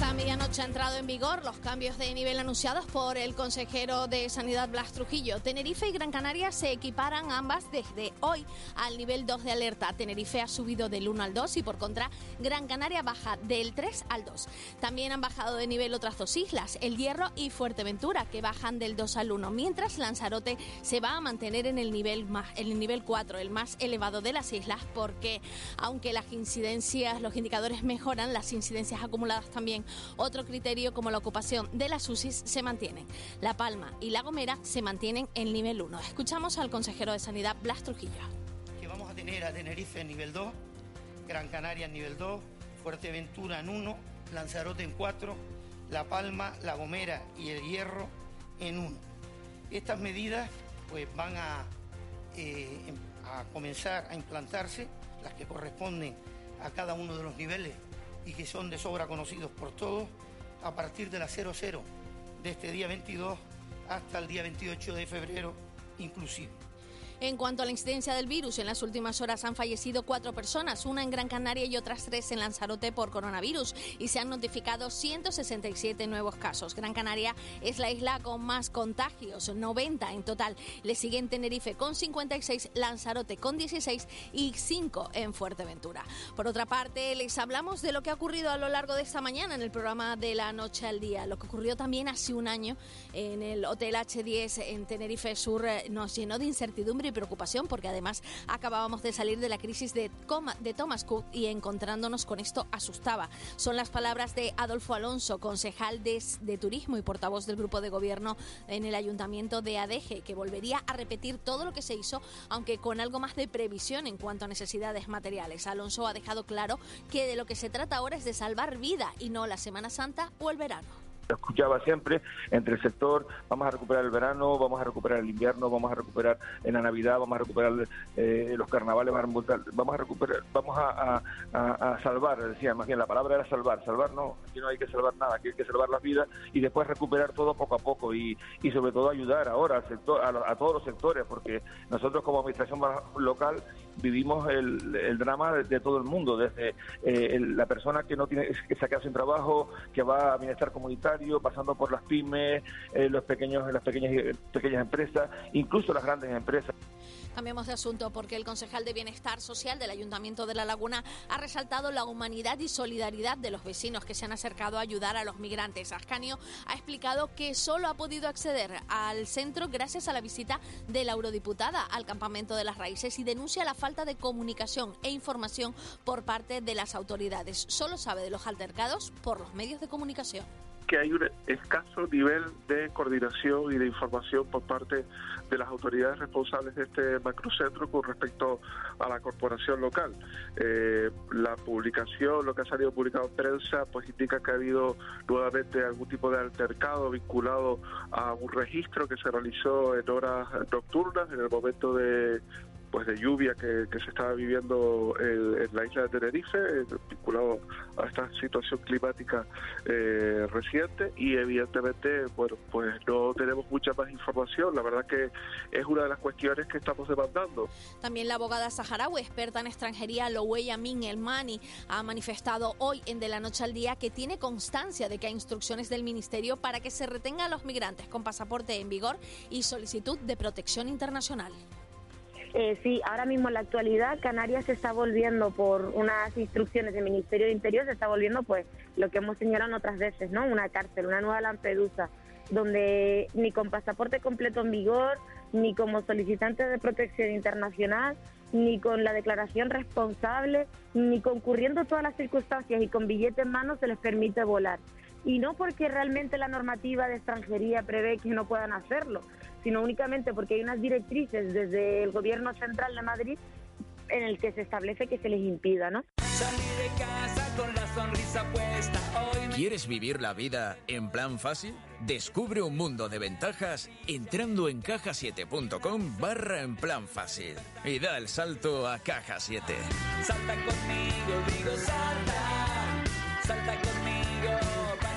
Esta medianoche ha entrado en vigor los cambios de nivel anunciados por el consejero de Sanidad Blas Trujillo. Tenerife y Gran Canaria se equiparan ambas desde hoy al nivel 2 de alerta. Tenerife ha subido del 1 al 2 y por contra Gran Canaria baja del 3 al 2. También han bajado de nivel otras dos islas, El Hierro y Fuerteventura, que bajan del 2 al 1, mientras Lanzarote se va a mantener en el nivel más, el nivel 4, el más elevado de las islas, porque aunque las incidencias, los indicadores mejoran, las incidencias acumuladas también otro criterio como la ocupación de las UCIs se mantienen. La Palma y La Gomera se mantienen en nivel 1. Escuchamos al consejero de Sanidad, Blas Trujillo. Que vamos a tener a Tenerife en nivel 2, Gran Canaria en nivel 2, Fuerteventura en 1, Lanzarote en 4, La Palma, La Gomera y El Hierro en 1. Estas medidas pues van a, eh, a comenzar a implantarse, las que corresponden a cada uno de los niveles y que son de sobra conocidos por todos, a partir de la 00 de este día 22 hasta el día 28 de febrero inclusive. En cuanto a la incidencia del virus, en las últimas horas han fallecido cuatro personas, una en Gran Canaria y otras tres en Lanzarote por coronavirus, y se han notificado 167 nuevos casos. Gran Canaria es la isla con más contagios, 90 en total. Le siguen Tenerife con 56, Lanzarote con 16 y 5 en Fuerteventura. Por otra parte, les hablamos de lo que ha ocurrido a lo largo de esta mañana en el programa de la noche al día. Lo que ocurrió también hace un año en el Hotel H10 en Tenerife Sur eh, nos llenó de incertidumbre preocupación porque además acabábamos de salir de la crisis de, de Thomas Cook y encontrándonos con esto asustaba. Son las palabras de Adolfo Alonso, concejal de, de Turismo y portavoz del grupo de gobierno en el ayuntamiento de Adeje, que volvería a repetir todo lo que se hizo, aunque con algo más de previsión en cuanto a necesidades materiales. Alonso ha dejado claro que de lo que se trata ahora es de salvar vida y no la Semana Santa o el verano escuchaba siempre entre el sector, vamos a recuperar el verano, vamos a recuperar el invierno, vamos a recuperar en la Navidad, vamos a recuperar eh, los carnavales, vamos a recuperar, vamos a, salvar, decía, más bien la palabra era salvar, salvar no, aquí no hay que salvar nada, aquí hay que salvar las vidas y después recuperar todo poco a poco y, y sobre todo ayudar ahora al sector, a, todos los sectores, porque nosotros como administración local vivimos el, drama de, todo el mundo, desde eh, la persona que no tiene que se ha quedado sin trabajo, que va a bienestar comunitario, pasando por las pymes, eh, los pequeños, las pequeñas pequeñas empresas, incluso las grandes empresas. Cambiamos de asunto porque el concejal de Bienestar Social del Ayuntamiento de La Laguna ha resaltado la humanidad y solidaridad de los vecinos que se han acercado a ayudar a los migrantes. Ascanio ha explicado que solo ha podido acceder al centro gracias a la visita de la eurodiputada al campamento de las raíces y denuncia la falta de comunicación e información por parte de las autoridades. Solo sabe de los altercados por los medios de comunicación que hay un escaso nivel de coordinación y de información por parte de las autoridades responsables de este macrocentro con respecto a la corporación local. Eh, la publicación, lo que ha salido publicado en prensa, pues indica que ha habido nuevamente algún tipo de altercado vinculado a un registro que se realizó en horas nocturnas, en el momento de pues de lluvia que, se estaba viviendo en, la isla de Tenerife, eh, vinculado a esta situación climática eh, reciente y evidentemente, bueno, pues no tenemos mucha más información. La verdad que es una de las cuestiones que estamos demandando. También la abogada saharaui, experta en extranjería, Lowe Min Elmani, ha manifestado hoy en De la Noche al Día que tiene constancia de que hay instrucciones del Ministerio para que se retenga a los migrantes con pasaporte en vigor y solicitud de protección internacional. Eh, sí, ahora mismo en la actualidad Canarias se está volviendo por unas instrucciones del Ministerio de Interior, se está volviendo pues lo que hemos señalado otras veces, ¿no? Una cárcel, una nueva Lampedusa, donde ni con pasaporte completo en vigor, ni como solicitantes de protección internacional, ni con la declaración responsable, ni concurriendo todas las circunstancias y con billete en mano se les permite volar. Y no porque realmente la normativa de extranjería prevé que no puedan hacerlo, sino únicamente porque hay unas directrices desde el gobierno central de Madrid en el que se establece que se les impida, ¿no? de casa con la sonrisa puesta ¿Quieres vivir la vida en plan fácil? Descubre un mundo de ventajas entrando en cajasiete.com barra en plan fácil y da el salto a Caja 7. Salta conmigo, digo salta, salta conmigo.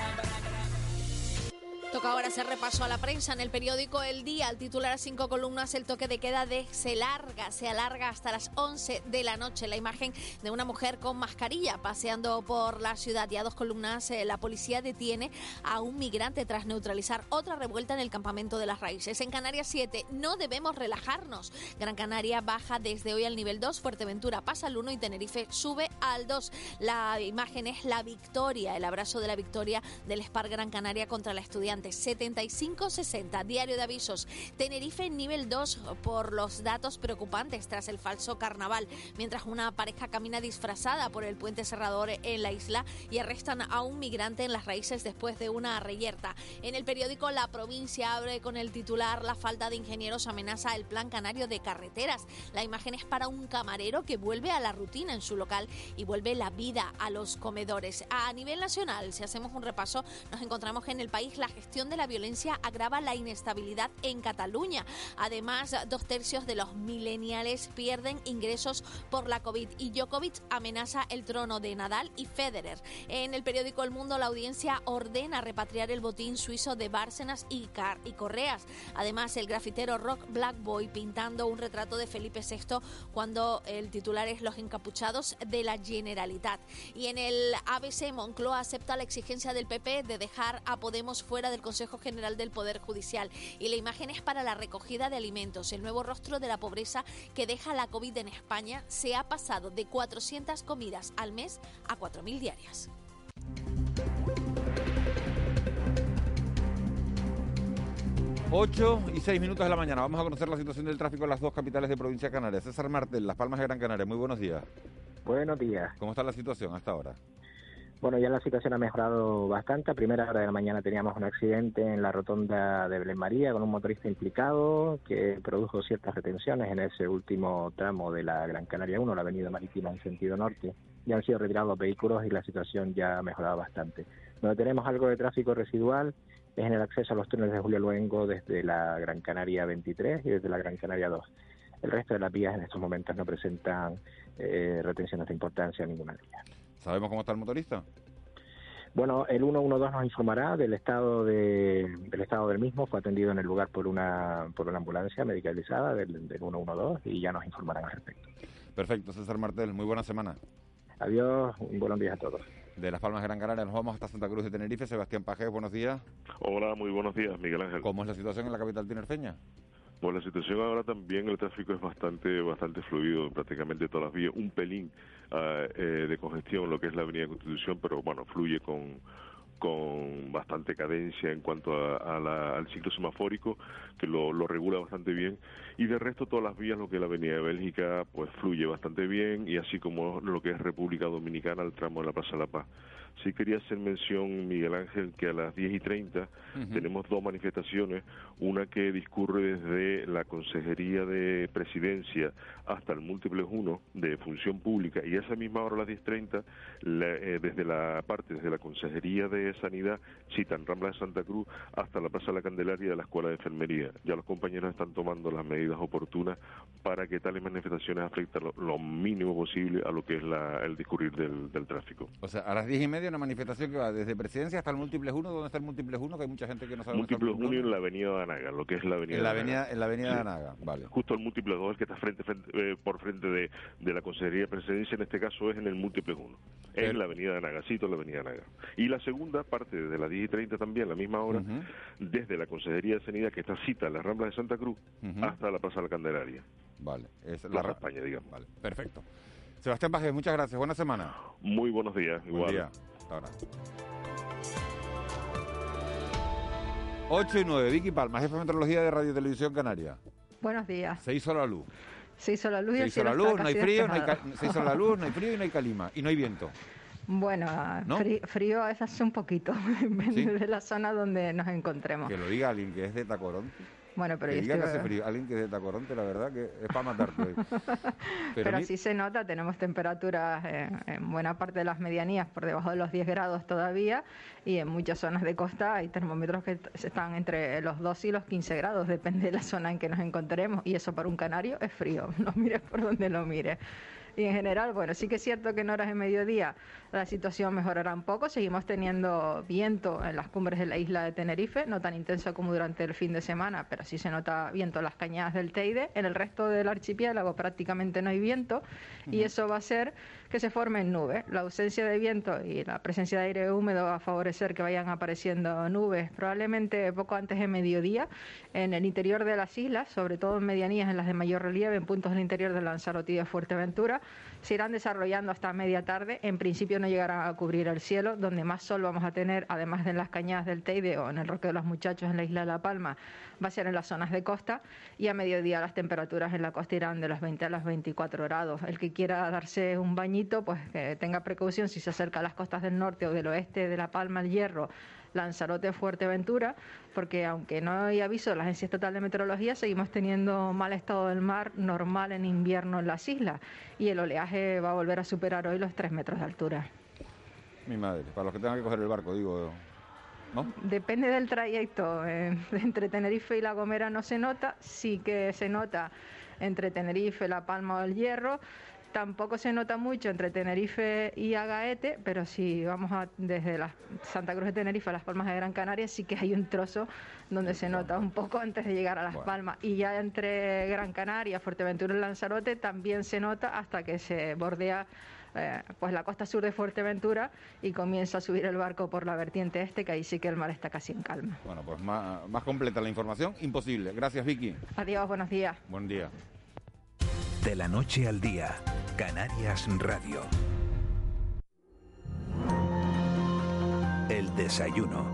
Toca ahora hacer repaso a la prensa en el periódico El Día. Al titular a cinco columnas, el toque de queda de se larga, se alarga hasta las 11 de la noche. La imagen de una mujer con mascarilla paseando por la ciudad y a dos columnas, eh, la policía detiene a un migrante tras neutralizar otra revuelta en el campamento de las raíces. En Canarias 7, no debemos relajarnos. Gran Canaria baja desde hoy al nivel 2, Fuerteventura pasa al 1 y Tenerife sube al 2. La imagen es la victoria, el abrazo de la victoria del Spar Gran Canaria contra la estudiante 75-60. Diario de avisos. Tenerife en nivel 2 por los datos preocupantes tras el falso carnaval. Mientras una pareja camina disfrazada por el puente cerrador en la isla y arrestan a un migrante en las raíces después de una reyerta. En el periódico La Provincia abre con el titular La falta de ingenieros amenaza el plan canario de carreteras. La imagen es para un camarero que vuelve a la rutina en su local y vuelve la vida a los comedores. A nivel nacional, si hacemos un repaso, nos encontramos en el país la gestión de la violencia agrava la inestabilidad en Cataluña. Además, dos tercios de los mileniales pierden ingresos por la COVID y Djokovic amenaza el trono de Nadal y Federer. En el periódico El Mundo, la audiencia ordena repatriar el botín suizo de Bárcenas y, Car y Correas. Además, el grafitero Rock Black Boy pintando un retrato de Felipe VI cuando el titular es Los encapuchados de la Generalitat. Y en el ABC, Moncloa acepta la exigencia del PP de dejar a Podemos fuera del Consejo General del Poder Judicial. Y la imagen es para la recogida de alimentos. El nuevo rostro de la pobreza que deja la COVID en España se ha pasado de 400 comidas al mes a 4.000 diarias. Ocho y seis minutos de la mañana. Vamos a conocer la situación del tráfico en las dos capitales de provincia de Canarias. César Martel, Las Palmas de Gran Canaria. Muy buenos días. Buenos días. ¿Cómo está la situación hasta ahora? Bueno, ya la situación ha mejorado bastante. A primera hora de la mañana teníamos un accidente en la rotonda de Belén María con un motorista implicado que produjo ciertas retenciones en ese último tramo de la Gran Canaria 1, la avenida marítima en sentido norte. Ya han sido retirados los vehículos y la situación ya ha mejorado bastante. Donde tenemos algo de tráfico residual es en el acceso a los túneles de Julio Luengo desde la Gran Canaria 23 y desde la Gran Canaria 2. El resto de las vías en estos momentos no presentan eh, retenciones de importancia ninguna de. ¿Sabemos cómo está el motorista? Bueno, el 112 nos informará del estado de, del estado del mismo. Fue atendido en el lugar por una por una ambulancia medicalizada del, del 112 y ya nos informarán al respecto. Perfecto, César Martel. Muy buena semana. Adiós, un buenos días a todos. De Las Palmas de Gran Canaria nos vamos hasta Santa Cruz de Tenerife. Sebastián Pajés, buenos días. Hola, muy buenos días, Miguel Ángel. ¿Cómo es la situación en la capital tinerfeña? Pues la situación ahora también, el tráfico es bastante bastante fluido, prácticamente todas las vías, un pelín uh, eh, de congestión, lo que es la Avenida Constitución, pero bueno, fluye con, con bastante cadencia en cuanto a, a la, al ciclo semafórico, que lo, lo, regula bastante bien, y de resto todas las vías, lo que es la Avenida de Bélgica, pues fluye bastante bien, y así como lo que es República Dominicana, el tramo de la Plaza de la Paz. Sí quería hacer mención, Miguel Ángel, que a las 10 y 30 uh -huh. tenemos dos manifestaciones, una que discurre desde la Consejería de Presidencia hasta el Múltiples 1 de Función Pública, y a esa misma hora a las 10.30, eh, desde la parte, desde la Consejería de Sanidad, citan Rambla de Santa Cruz hasta la Plaza de la Candelaria de la Escuela de Enfermería. Ya los compañeros están tomando las medidas oportunas para que tales manifestaciones afecten lo, lo mínimo posible a lo que es la, el discurrir del, del tráfico. O sea, a las 10 y media una manifestación que va desde Presidencia hasta el Múltiples 1. ¿Dónde está el Múltiples 1? Que hay mucha gente que no sabe Múltiples 1 en la Avenida de Anaga, lo que es la Avenida en la de avenida, Anaga. En la Avenida sí. de Anaga, vale. Justo el Múltiples 2, el que está frente, frente eh, por frente de, de, la Consejería de Presidencia, en este caso es en el Múltiples 1, en sí. la Avenida de Anaga, cito la Avenida de Anaga. Y la segunda parte, desde las 10 y 30 también, a la misma hora, uh -huh. desde la Consejería de Sanidad, que está cita en la Rambla de Santa Cruz, uh -huh. hasta la Plaza de la Candelaria. Vale. Es la, España, digamos. Vale, perfecto. Sebastián Pajes, muchas gracias. Buena semana. Muy buenos días. Buen igual. día. Hasta ahora. 8 y 9, Vicky Palma, jefe de meteorología de Radio Televisión Canaria. Buenos días. Se hizo la luz. Se hizo la luz y Se hizo la luz, no hay frío, no hay se hizo la luz, no hay frío y no hay calima. Y no hay viento. Bueno, ¿No? frío, frío es hace un poquito, depende ¿Sí? de la zona donde nos encontremos. Que lo diga alguien que es de Tacoronte. Bueno, pero que hace frío. Alguien que es de Tacoronte, la verdad que es para matarte hoy. Pero, Pero, mi- se nota, tenemos temperaturas en buena parte de las medianías por debajo de los 10 grados todavía y en muchas zonas de costa hay termómetros que están entre los 2 y los 15 grados, depende de la zona en que nos encontremos y eso para un canario es frío, no mires por donde lo mires. Y en general, bueno, sí que es cierto que en horas de mediodía la situación mejorará un poco. Seguimos teniendo viento en las cumbres de la isla de Tenerife, no tan intenso como durante el fin de semana, pero sí se nota viento en las cañadas del Teide. En el resto del archipiélago prácticamente no hay viento y eso va a hacer que se formen nubes. La ausencia de viento y la presencia de aire húmedo va a favorecer que vayan apareciendo nubes, probablemente poco antes de mediodía, en el interior de las islas, sobre todo en medianías, en las de mayor relieve, en puntos del interior de Lanzarote y de Fuerteventura. Se irán desarrollando hasta media tarde. En principio no llegarán a cubrir el cielo, donde más sol vamos a tener, además de en las cañadas del Teide o en el Roque de los Muchachos en la isla de La Palma, va a ser en las zonas de costa y a mediodía las temperaturas en la costa irán de los 20 a los 24 grados. El que quiera darse un bañito, pues que tenga precaución si se acerca a las costas del norte o del oeste de La Palma, el Hierro, Lanzarote, Fuerteventura, porque aunque no hay aviso de la Agencia Estatal de Meteorología, seguimos teniendo mal estado del mar normal en invierno en las islas y el oleaje va a volver a superar hoy los 3 metros de altura. mi madre, para los que tengan que coger el barco, digo, ¿no? Depende del trayecto. eh, entre Tenerife y La Gomera no se nota, sí que se nota entre Tenerife, La Palma o el Hierro. Tampoco se nota mucho entre Tenerife y Agaete, pero si vamos a, desde la Santa Cruz de Tenerife a Las Palmas de Gran Canaria, sí que hay un trozo donde se nota un poco antes de llegar a Las Bueno. Palmas. Y ya entre Gran Canaria, Fuerteventura y Lanzarote también se nota hasta que se bordea eh, pues la costa sur de Fuerteventura y comienza a subir el barco por la vertiente este, que ahí sí que el mar está casi en calma. Bueno, pues más, más completa la información, imposible. Gracias, Vicky. Adiós, buenos días. Buen día. De la noche al día, Canarias Radio. El desayuno.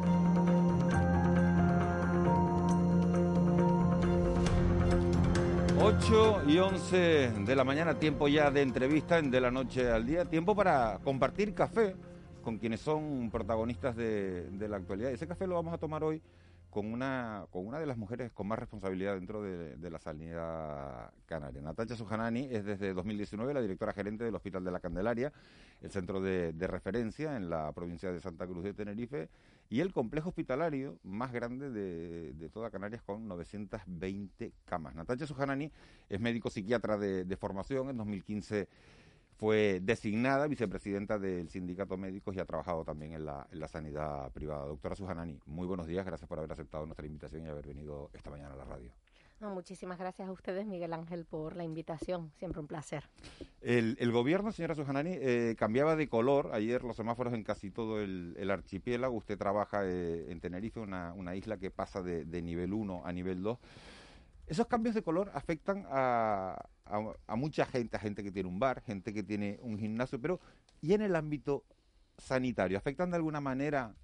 Ocho y 11 de la mañana, tiempo ya de entrevista en De la Noche al Día, tiempo para compartir café con quienes son protagonistas de, de la actualidad. Ese café lo vamos a tomar hoy con una, con una de las mujeres con más responsabilidad dentro de, la sanidad canaria. Natacha Sujanani es desde 2019 la directora gerente del Hospital de la Candelaria, el centro de, referencia en la provincia de Santa Cruz de Tenerife y el complejo hospitalario más grande de, de toda Canarias con 920 camas. Natacha Sujanani es médico psiquiatra de formación, en 2015 fue designada vicepresidenta del Sindicato Médicos y ha trabajado también en la, en la sanidad privada. Doctora Sujanani, muy buenos días, gracias por haber aceptado nuestra invitación y haber venido esta mañana a la radio. No, muchísimas gracias a ustedes, Miguel Ángel, por la invitación. Siempre un placer. El, el gobierno, señora Sujanani, eh, cambiaba de color ayer los semáforos en casi todo el, el archipiélago. Usted trabaja eh, en Tenerife, una, una isla que pasa de, de nivel 1 a nivel 2. Esos cambios de color afectan a, a, mucha gente, a gente que tiene un bar, gente que tiene un gimnasio, pero ¿y en el ámbito sanitario? ¿Afectan de alguna manera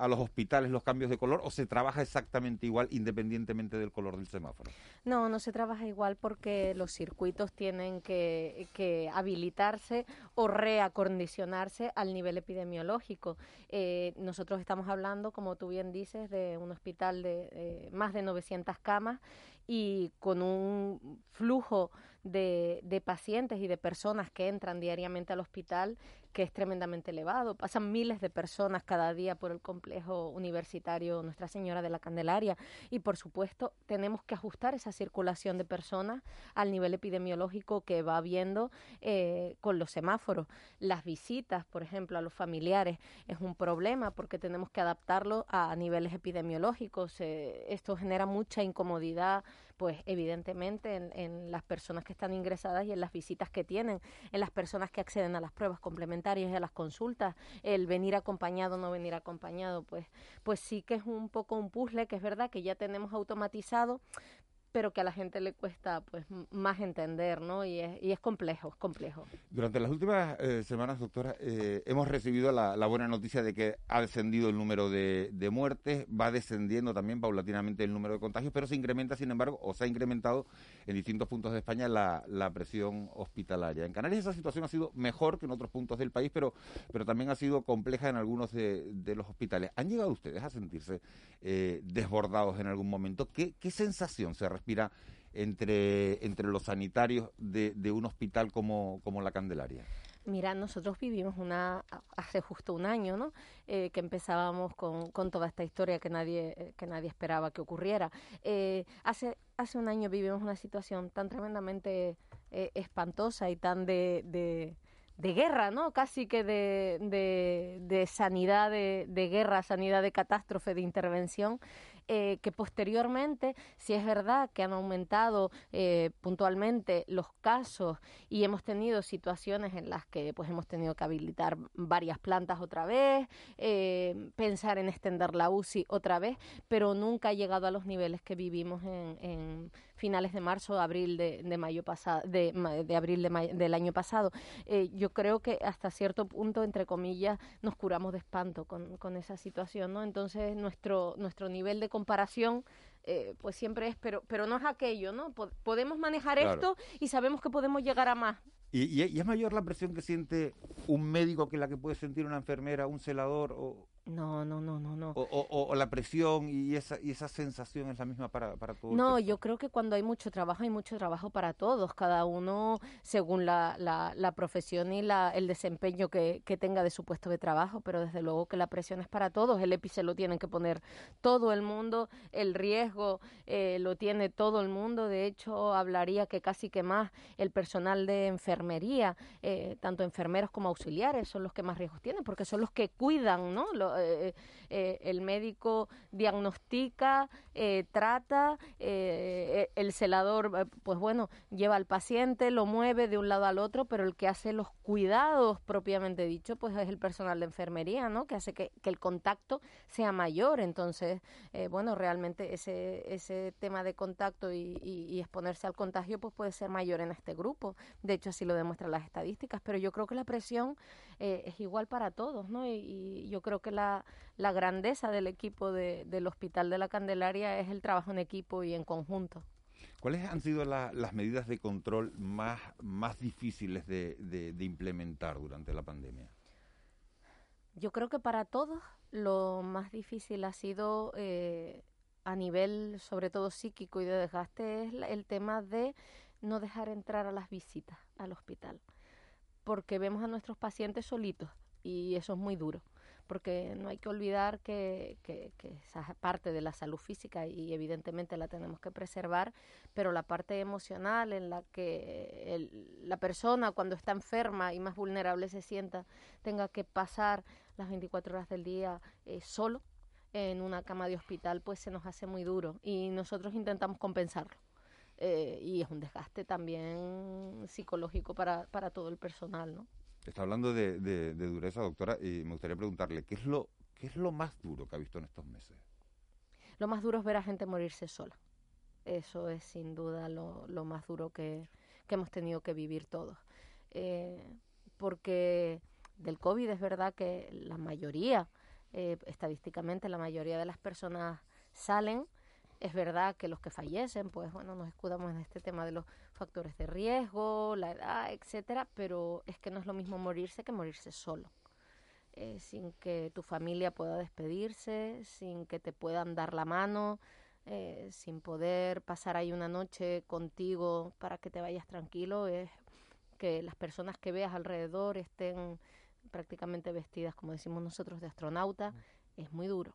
a los hospitales los cambios de color o se trabaja exactamente igual independientemente del color del semáforo? No, no se trabaja igual porque los circuitos tienen que, que habilitarse o reacondicionarse al nivel epidemiológico. Eh, nosotros estamos hablando, como tú bien dices, de un hospital de eh, más de 900 camas y con un flujo de, de pacientes y de personas que entran diariamente al hospital que es tremendamente elevado. Pasan miles de personas cada día por el complejo universitario Nuestra Señora de la Candelaria y, por supuesto, tenemos que ajustar esa circulación de personas al nivel epidemiológico que va habiendo eh, con los semáforos. Las visitas, por ejemplo, a los familiares es un problema porque tenemos que adaptarlo a niveles epidemiológicos. Eh, esto genera mucha incomodidad, pues evidentemente en, en las personas que están ingresadas y en las visitas que tienen, en las personas que acceden a las pruebas complementarias y a las consultas, el venir acompañado o no venir acompañado, pues, pues sí que es un poco un puzzle, que es verdad que ya tenemos automatizado, pero que a la gente le cuesta pues más entender, ¿no? Y es, y es complejo, es complejo. Durante las últimas eh, semanas, doctora, eh, hemos recibido la, la buena noticia de que ha descendido el número de, de muertes, va descendiendo también paulatinamente el número de contagios, pero se incrementa, sin embargo, o se ha incrementado en distintos puntos de España la, la presión hospitalaria. En Canarias esa situación ha sido mejor que en otros puntos del país, pero, pero también ha sido compleja en algunos de, los hospitales. ¿Han llegado ustedes a sentirse eh, desbordados en algún momento? ¿Qué, qué sensación se respira entre, entre los sanitarios de, de un hospital como, como la Candelaria? Mira, nosotros vivimos una hace justo un año, ¿no? Eh, que empezábamos con, con, toda esta historia que nadie eh, que nadie esperaba que ocurriera. Eh, hace hace un año vivimos una situación tan tremendamente eh, espantosa y tan de, de, de, guerra, ¿no? Casi que de, de, sanidad de guerra, sanidad de catástrofe, de intervención, eh, que posteriormente, si es verdad que han aumentado eh, puntualmente los casos y hemos tenido situaciones en las que pues hemos tenido que habilitar varias plantas otra vez, eh, pensar en extender la UCI otra vez, pero nunca ha llegado a los niveles que vivimos en, en finales de marzo, abril de, de mayo pasado, de, de abril de mayo, del año pasado. Eh, yo creo que hasta cierto punto, entre comillas, nos curamos de espanto con, con esa situación, ¿no? Entonces nuestro nuestro nivel de comparación eh, pues siempre es, pero pero no es aquello, ¿no? podemos manejar claro. esto y sabemos que podemos llegar a más. ¿Y, y, y es mayor la presión que siente un médico que la que puede sentir una enfermera, un celador o, no, no, no, no, no. O, o, o, la presión y esa, y esa sensación es la misma para, para todos. No, yo creo que cuando hay mucho trabajo, hay mucho trabajo para todos, cada uno según la, la, la profesión y la, el desempeño que, que, tenga de su puesto de trabajo, pero desde luego que la presión es para todos, el EPI se lo tienen que poner todo el mundo, el riesgo eh, lo tiene todo el mundo, de hecho hablaría que casi que más el personal de enfermería, eh, tanto enfermeros como auxiliares, son los que más riesgos tienen, porque son los que cuidan, ¿no? Lo, eh, eh, el médico diagnostica, eh, trata, el celador, pues bueno, lleva al paciente, lo mueve de un lado al otro, pero el que hace los cuidados propiamente dicho, pues es el personal de enfermería, ¿no? Que hace que, el contacto sea mayor. Entonces, bueno, realmente ese, ese tema de contacto y, y, y, exponerse al contagio, pues puede ser mayor en este grupo. De hecho, así lo demuestran las estadísticas. Pero yo creo que la presión eh, es igual para todos, ¿no? Y, y yo creo que la, la grandeza del equipo de, del Hospital de la Candelaria es el trabajo en equipo y en conjunto. ¿Cuáles han sido la, las medidas de control más, más difíciles de, de, de, implementar durante la pandemia? Yo creo que para todos lo más difícil ha sido eh, a nivel sobre todo psíquico y de desgaste es el tema de no dejar entrar a las visitas al hospital porque vemos a nuestros pacientes solitos y eso es muy duro porque no hay que olvidar que, que, que, esa parte de la salud física y evidentemente la tenemos que preservar, pero la parte emocional en la que el, la persona cuando está enferma y más vulnerable se sienta tenga que pasar las 24 horas del día eh, solo en una cama de hospital, pues se nos hace muy duro y nosotros intentamos compensarlo. Eh, y es un desgaste también psicológico para, para todo el personal, ¿no? Está hablando de, de, de, dureza, doctora, y me gustaría preguntarle, ¿qué es, lo, ¿qué es lo más duro que ha visto en estos meses? Lo más duro es ver a gente morirse sola. Eso es sin duda lo, lo más duro que, que, hemos tenido que vivir todos. Eh, porque del COVID es verdad que la mayoría, eh, estadísticamente la mayoría de las personas salen, es verdad que los que fallecen, pues bueno, nos escudamos en este tema de los factores de riesgo, la edad, etcétera, pero es que no es lo mismo morirse que morirse solo. Eh, sin que tu familia pueda despedirse, sin que te puedan dar la mano, eh, sin poder pasar ahí una noche contigo para que te vayas tranquilo, es que las personas que veas alrededor estén prácticamente vestidas, como decimos nosotros, de astronauta, es muy duro,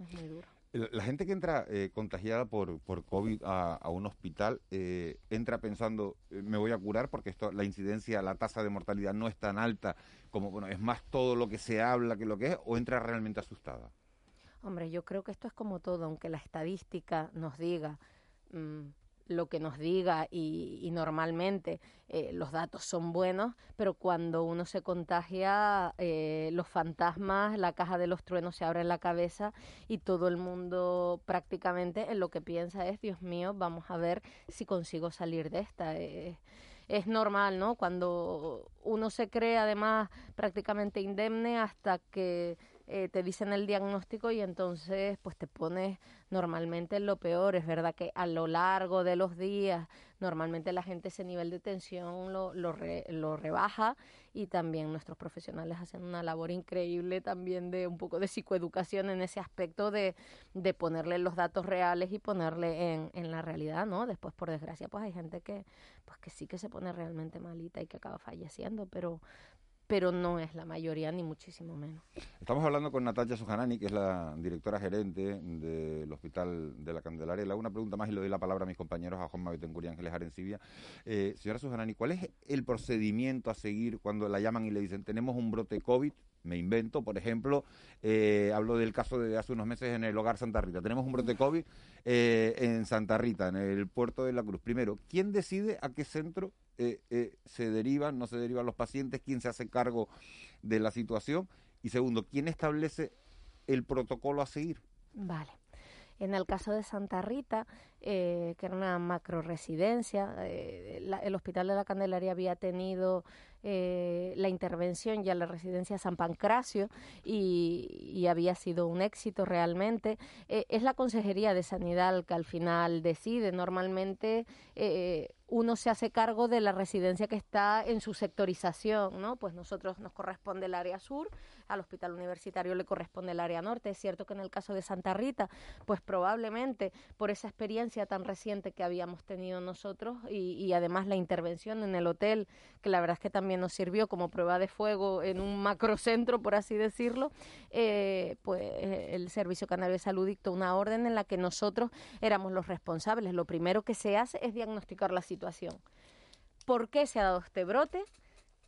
es muy duro. La gente que entra eh, contagiada por, por COVID a, un hospital eh, entra pensando, eh, me voy a curar porque esto, la incidencia, la tasa de mortalidad no es tan alta como, bueno, es más todo lo que se habla que lo que es, o entra realmente asustada. Hombre, yo creo que esto es como todo, aunque la estadística nos diga mmm, lo que nos diga y, normalmente eh, los datos son buenos, pero cuando uno se contagia, eh, los fantasmas, la caja de los truenos se abre en la cabeza y todo el mundo prácticamente en lo que piensa es, Dios mío, vamos a ver si consigo salir de esta. Eh, es normal, ¿no? Cuando uno se cree además prácticamente indemne hasta que eh, te dicen el diagnóstico y entonces pues te pones normalmente en lo peor. Es verdad que a lo largo de los días normalmente la gente ese nivel de tensión lo, lo, lo rebaja y también nuestros profesionales hacen una labor increíble también de un poco de psicoeducación en ese aspecto de, de ponerle los datos reales y ponerle en, en la realidad, ¿no? Después, por desgracia, pues hay gente que, pues que sí que se pone realmente malita y que acaba falleciendo, pero pero no es la mayoría, ni muchísimo menos. Estamos hablando con Natalia Sujanani, que es la directora gerente del Hospital de la hago una pregunta más y le doy la palabra a mis compañeros, a Juan Betancourt y Ángeles Arencibia. Eh, señora Sujanani, ¿cuál es el procedimiento a seguir cuando la llaman y le dicen, tenemos un brote COVID? Me invento, por ejemplo, eh, hablo del caso de hace unos meses en el hogar Santa Rita. Tenemos un brote COVID eh, en Santa Rita, en el puerto de la Cruz. Primero, ¿quién decide a qué centro eh, eh, se derivan, no se derivan los pacientes, quién se hace cargo de la situación y segundo, quién establece el protocolo a seguir. Vale. En el caso de Santa Rita, eh, que era una macro residencia, el Hospital de la Candelaria había tenido la intervención ya la residencia San Pancracio y, había sido un éxito realmente. es la Consejería de Sanidad que al final decide. Normalmente uno se hace cargo de la residencia que está en su sectorización, ¿no? Pues nosotros nos corresponde el área sur, al hospital universitario le corresponde el área norte. Es cierto que en el caso de Santa Rita, pues probablemente por esa experiencia tan reciente que habíamos tenido nosotros y, además la intervención en el hotel, que la verdad es que también nos sirvió como prueba de fuego en un macrocentro, por así decirlo, eh, pues eh, el Servicio Canario de Salud dictó una orden en la que nosotros éramos los responsables. Lo primero que se hace es diagnosticar la situación ¿Por qué se ha dado este brote?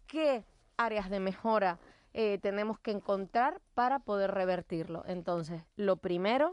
¿Qué áreas de mejora eh, tenemos que encontrar para poder revertirlo? Entonces, lo primero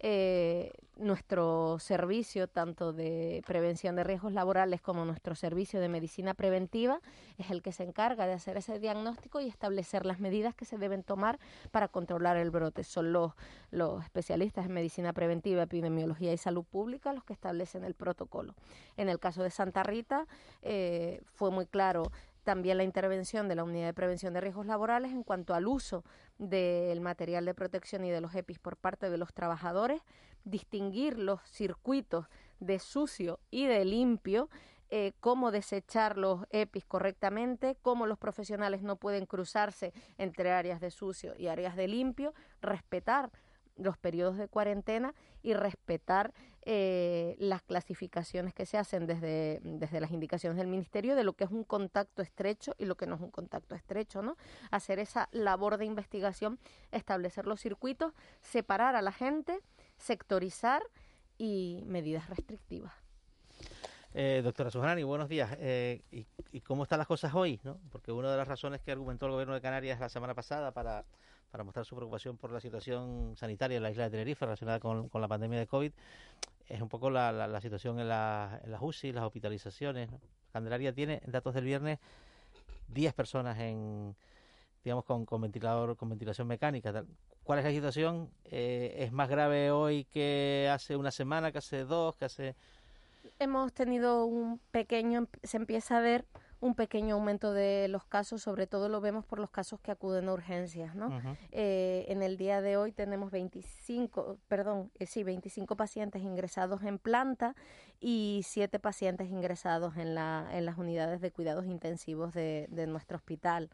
eh, nuestro servicio tanto de prevención de riesgos laborales como nuestro servicio de medicina preventiva es el que se encarga de hacer ese diagnóstico y establecer las medidas que se deben tomar para controlar el brote. Son los, los especialistas en medicina preventiva, epidemiología y salud pública los que establecen el protocolo. En el caso de Santa Rita eh, fue muy claro también la intervención de la Unidad de Prevención de Riesgos Laborales en cuanto al uso del material de protección y de los EPIs por parte de los trabajadores, distinguir los circuitos de sucio y de limpio, eh, cómo desechar los EPIs correctamente, cómo los profesionales no pueden cruzarse entre áreas de sucio y áreas de limpio, respetar los periodos de cuarentena y respetar eh, las clasificaciones que se hacen desde, desde las indicaciones del Ministerio de lo que es un contacto estrecho y lo que no es un contacto estrecho, ¿no? Hacer esa labor de investigación, establecer los circuitos, separar a la gente, sectorizar y medidas restrictivas. Eh, doctora Sujanani, buenos días. Eh, y, y, cómo están las cosas hoy? ¿no? Porque una de las razones que argumentó el Gobierno de Canarias la semana pasada para para mostrar su preocupación por la situación sanitaria en la isla de Tenerife relacionada con, la pandemia de COVID, es un poco la, la, situación en, la, en las UCI, las hospitalizaciones. Candelaria tiene, datos del viernes, 10 personas en digamos con, con ventilador con ventilación mecánica cuál es la situación eh, es más grave hoy que hace una semana que hace dos que hace hemos tenido un pequeño se empieza a ver un pequeño aumento de los casos, sobre todo lo vemos por los casos que acuden a urgencias, ¿no? Eh, en el día de hoy tenemos 25, perdón, eh, sí, 25 pacientes ingresados en planta y 7 pacientes ingresados en, la, en las unidades de cuidados intensivos de, de nuestro hospital.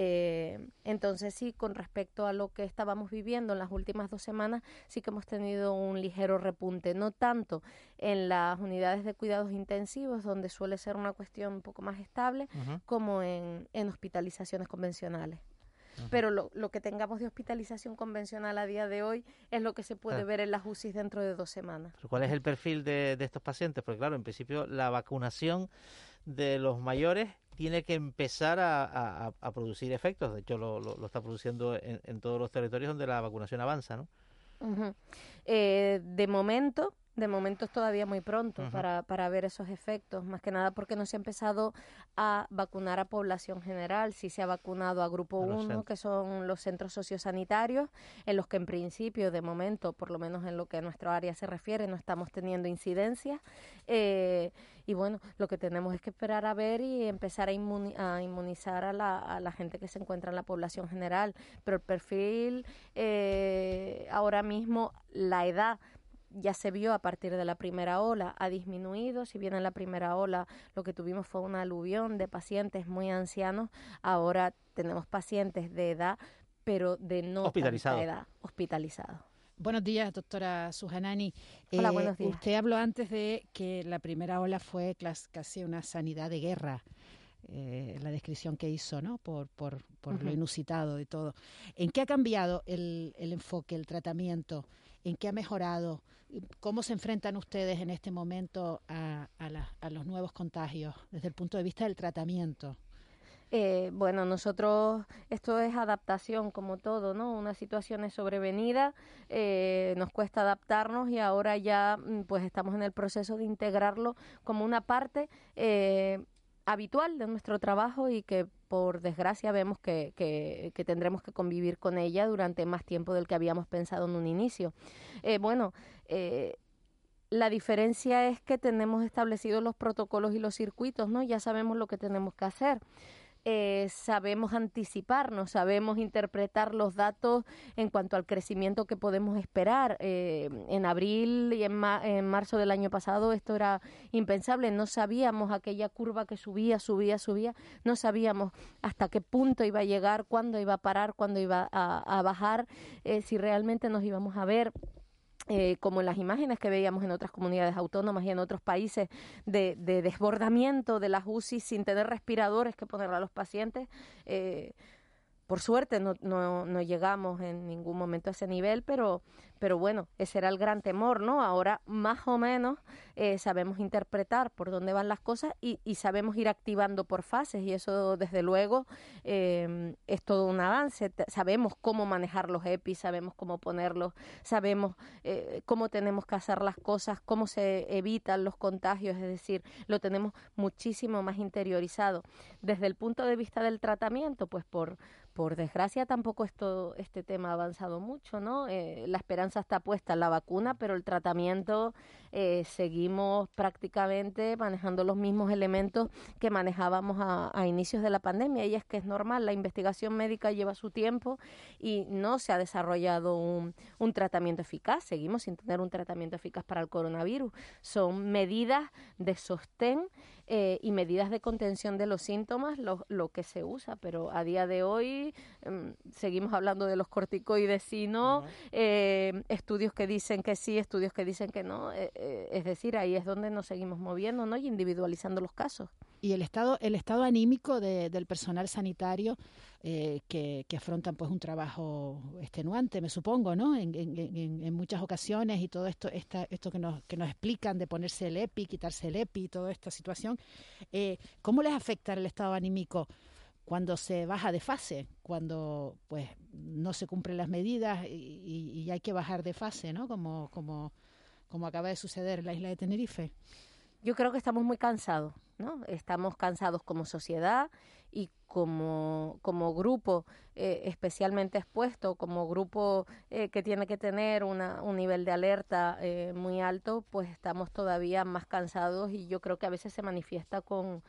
Eh, entonces sí, con respecto a lo que estábamos viviendo en las últimas dos semanas, sí que hemos tenido un ligero repunte, no tanto en las unidades de cuidados intensivos, donde suele ser una cuestión un poco más estable, como en, en hospitalizaciones convencionales. Pero lo, lo, que tengamos de hospitalización convencional a día de hoy es lo que se puede ver en las UCI dentro de dos semanas. ¿Cuál es el perfil de, de estos pacientes? Porque claro, en principio la vacunación de los mayores tiene que empezar a, producir efectos. De hecho, lo, está produciendo en, todos los territorios donde la vacunación avanza, ¿no? Eh, de momento, De momento es todavía muy pronto para, para ver esos efectos, más que nada porque no se ha empezado a vacunar a población general, sí se ha vacunado a grupo A los 1, centros. que son los centros sociosanitarios, en los que en principio, de momento, por lo menos en lo que a nuestro área se refiere, no estamos teniendo incidencias. Eh, y bueno, lo que tenemos es que esperar a ver y empezar a, inmuni- a inmunizar a la, a la gente que se encuentra en la población general. Pero el perfil, eh, ahora mismo, la edad ya se vio a partir de la primera ola, ha disminuido, si bien en la primera ola lo que tuvimos fue una aluvión de pacientes muy ancianos, ahora tenemos pacientes de edad, pero de no Hospitalizados. edad, hospitalizados. Buenos días, doctora Sujanani. Hola, buenos días. Usted habló antes de que la primera ola fue casi una sanidad de guerra. eh, la descripción que hizo, ¿no? Por, por, por lo inusitado de todo. ¿En qué ha cambiado el, el enfoque, el tratamiento? ¿En qué ha mejorado? ¿Cómo se enfrentan ustedes en este momento a, a la- a los nuevos contagios desde el punto de vista del tratamiento? Eh, bueno, nosotros, esto es adaptación como todo, ¿no? Una situación es sobrevenida, eh, nos cuesta adaptarnos y ahora ya mm, pues estamos en el proceso de integrarlo como una parte eh, habitual de nuestro trabajo y que por desgracia vemos que, que- tendremos que convivir con ella durante más tiempo del que habíamos pensado en un inicio. Eh, bueno, eh, la diferencia es que tenemos establecidos los protocolos y los circuitos, ¿no? Ya sabemos lo que tenemos que hacer. Eh, sabemos anticiparnos, sabemos interpretar los datos en cuanto al crecimiento que podemos esperar. Eh, en abril y en, ma- en marzo del año pasado esto era impensable, no sabíamos aquella curva que subía, subía, subía, no sabíamos hasta qué punto iba a llegar, cuándo iba a parar, cuándo iba a, a bajar, eh, si realmente nos íbamos a ver eh, como en las imágenes que veíamos en otras comunidades autónomas y en otros países de, de desbordamiento de las UCI sin tener respiradores que ponerle a los pacientes. eh, por suerte no, no, no llegamos en ningún momento a ese nivel, pero, pero bueno, ese era el gran temor, ¿no? Ahora más o menos eh, sabemos interpretar por dónde van las cosas y, sabemos ir activando por fases y eso desde luego eh, es todo un avance. Sabemos cómo manejar los EPI, sabemos cómo ponerlos, sabemos eh, cómo tenemos que hacer las cosas, cómo se evitan los contagios, es decir, lo tenemos muchísimo más interiorizado. Desde el punto de vista del tratamiento, pues por, por desgracia tampoco esto, este tema ha avanzado mucho, ¿no? Eh, la esperanza está puesta la vacuna, pero el tratamiento eh, seguimos prácticamente manejando los mismos elementos que manejábamos a, inicios de la pandemia. Y es que es normal, la investigación médica lleva su tiempo y no se ha desarrollado un tratamiento eficaz. Seguimos sin tener un tratamiento eficaz para el coronavirus. Son medidas de sostén eh, y medidas de contención de los síntomas lo, lo que se usa, pero a día de hoy em, seguimos hablando de los corticoides sí, no, eh, estudios que dicen que sí, estudios que dicen que no, eh, eh, es decir, ahí es donde nos seguimos moviendo ¿no? y individualizando los casos. Y el estado el estado anímico de- del personal sanitario eh, que, que afrontan pues un trabajo extenuante me supongo no en, en- en- muchas ocasiones y todo esto esta, esto que nos que nos explican de ponerse el EPI quitarse el EPI y toda esta situación eh, cómo les afecta el estado anímico cuando se baja de fase cuando pues no se cumplen las medidas y, y- y hay que bajar de fase no como como como acaba de suceder en la isla de Tenerife Yo creo que estamos muy cansados, ¿no? Estamos cansados como sociedad y como, como grupo eh, especialmente expuesto, como grupo eh, que tiene que tener una, un nivel de alerta eh, muy alto, pues estamos todavía más cansados y yo creo que a veces se manifiesta con,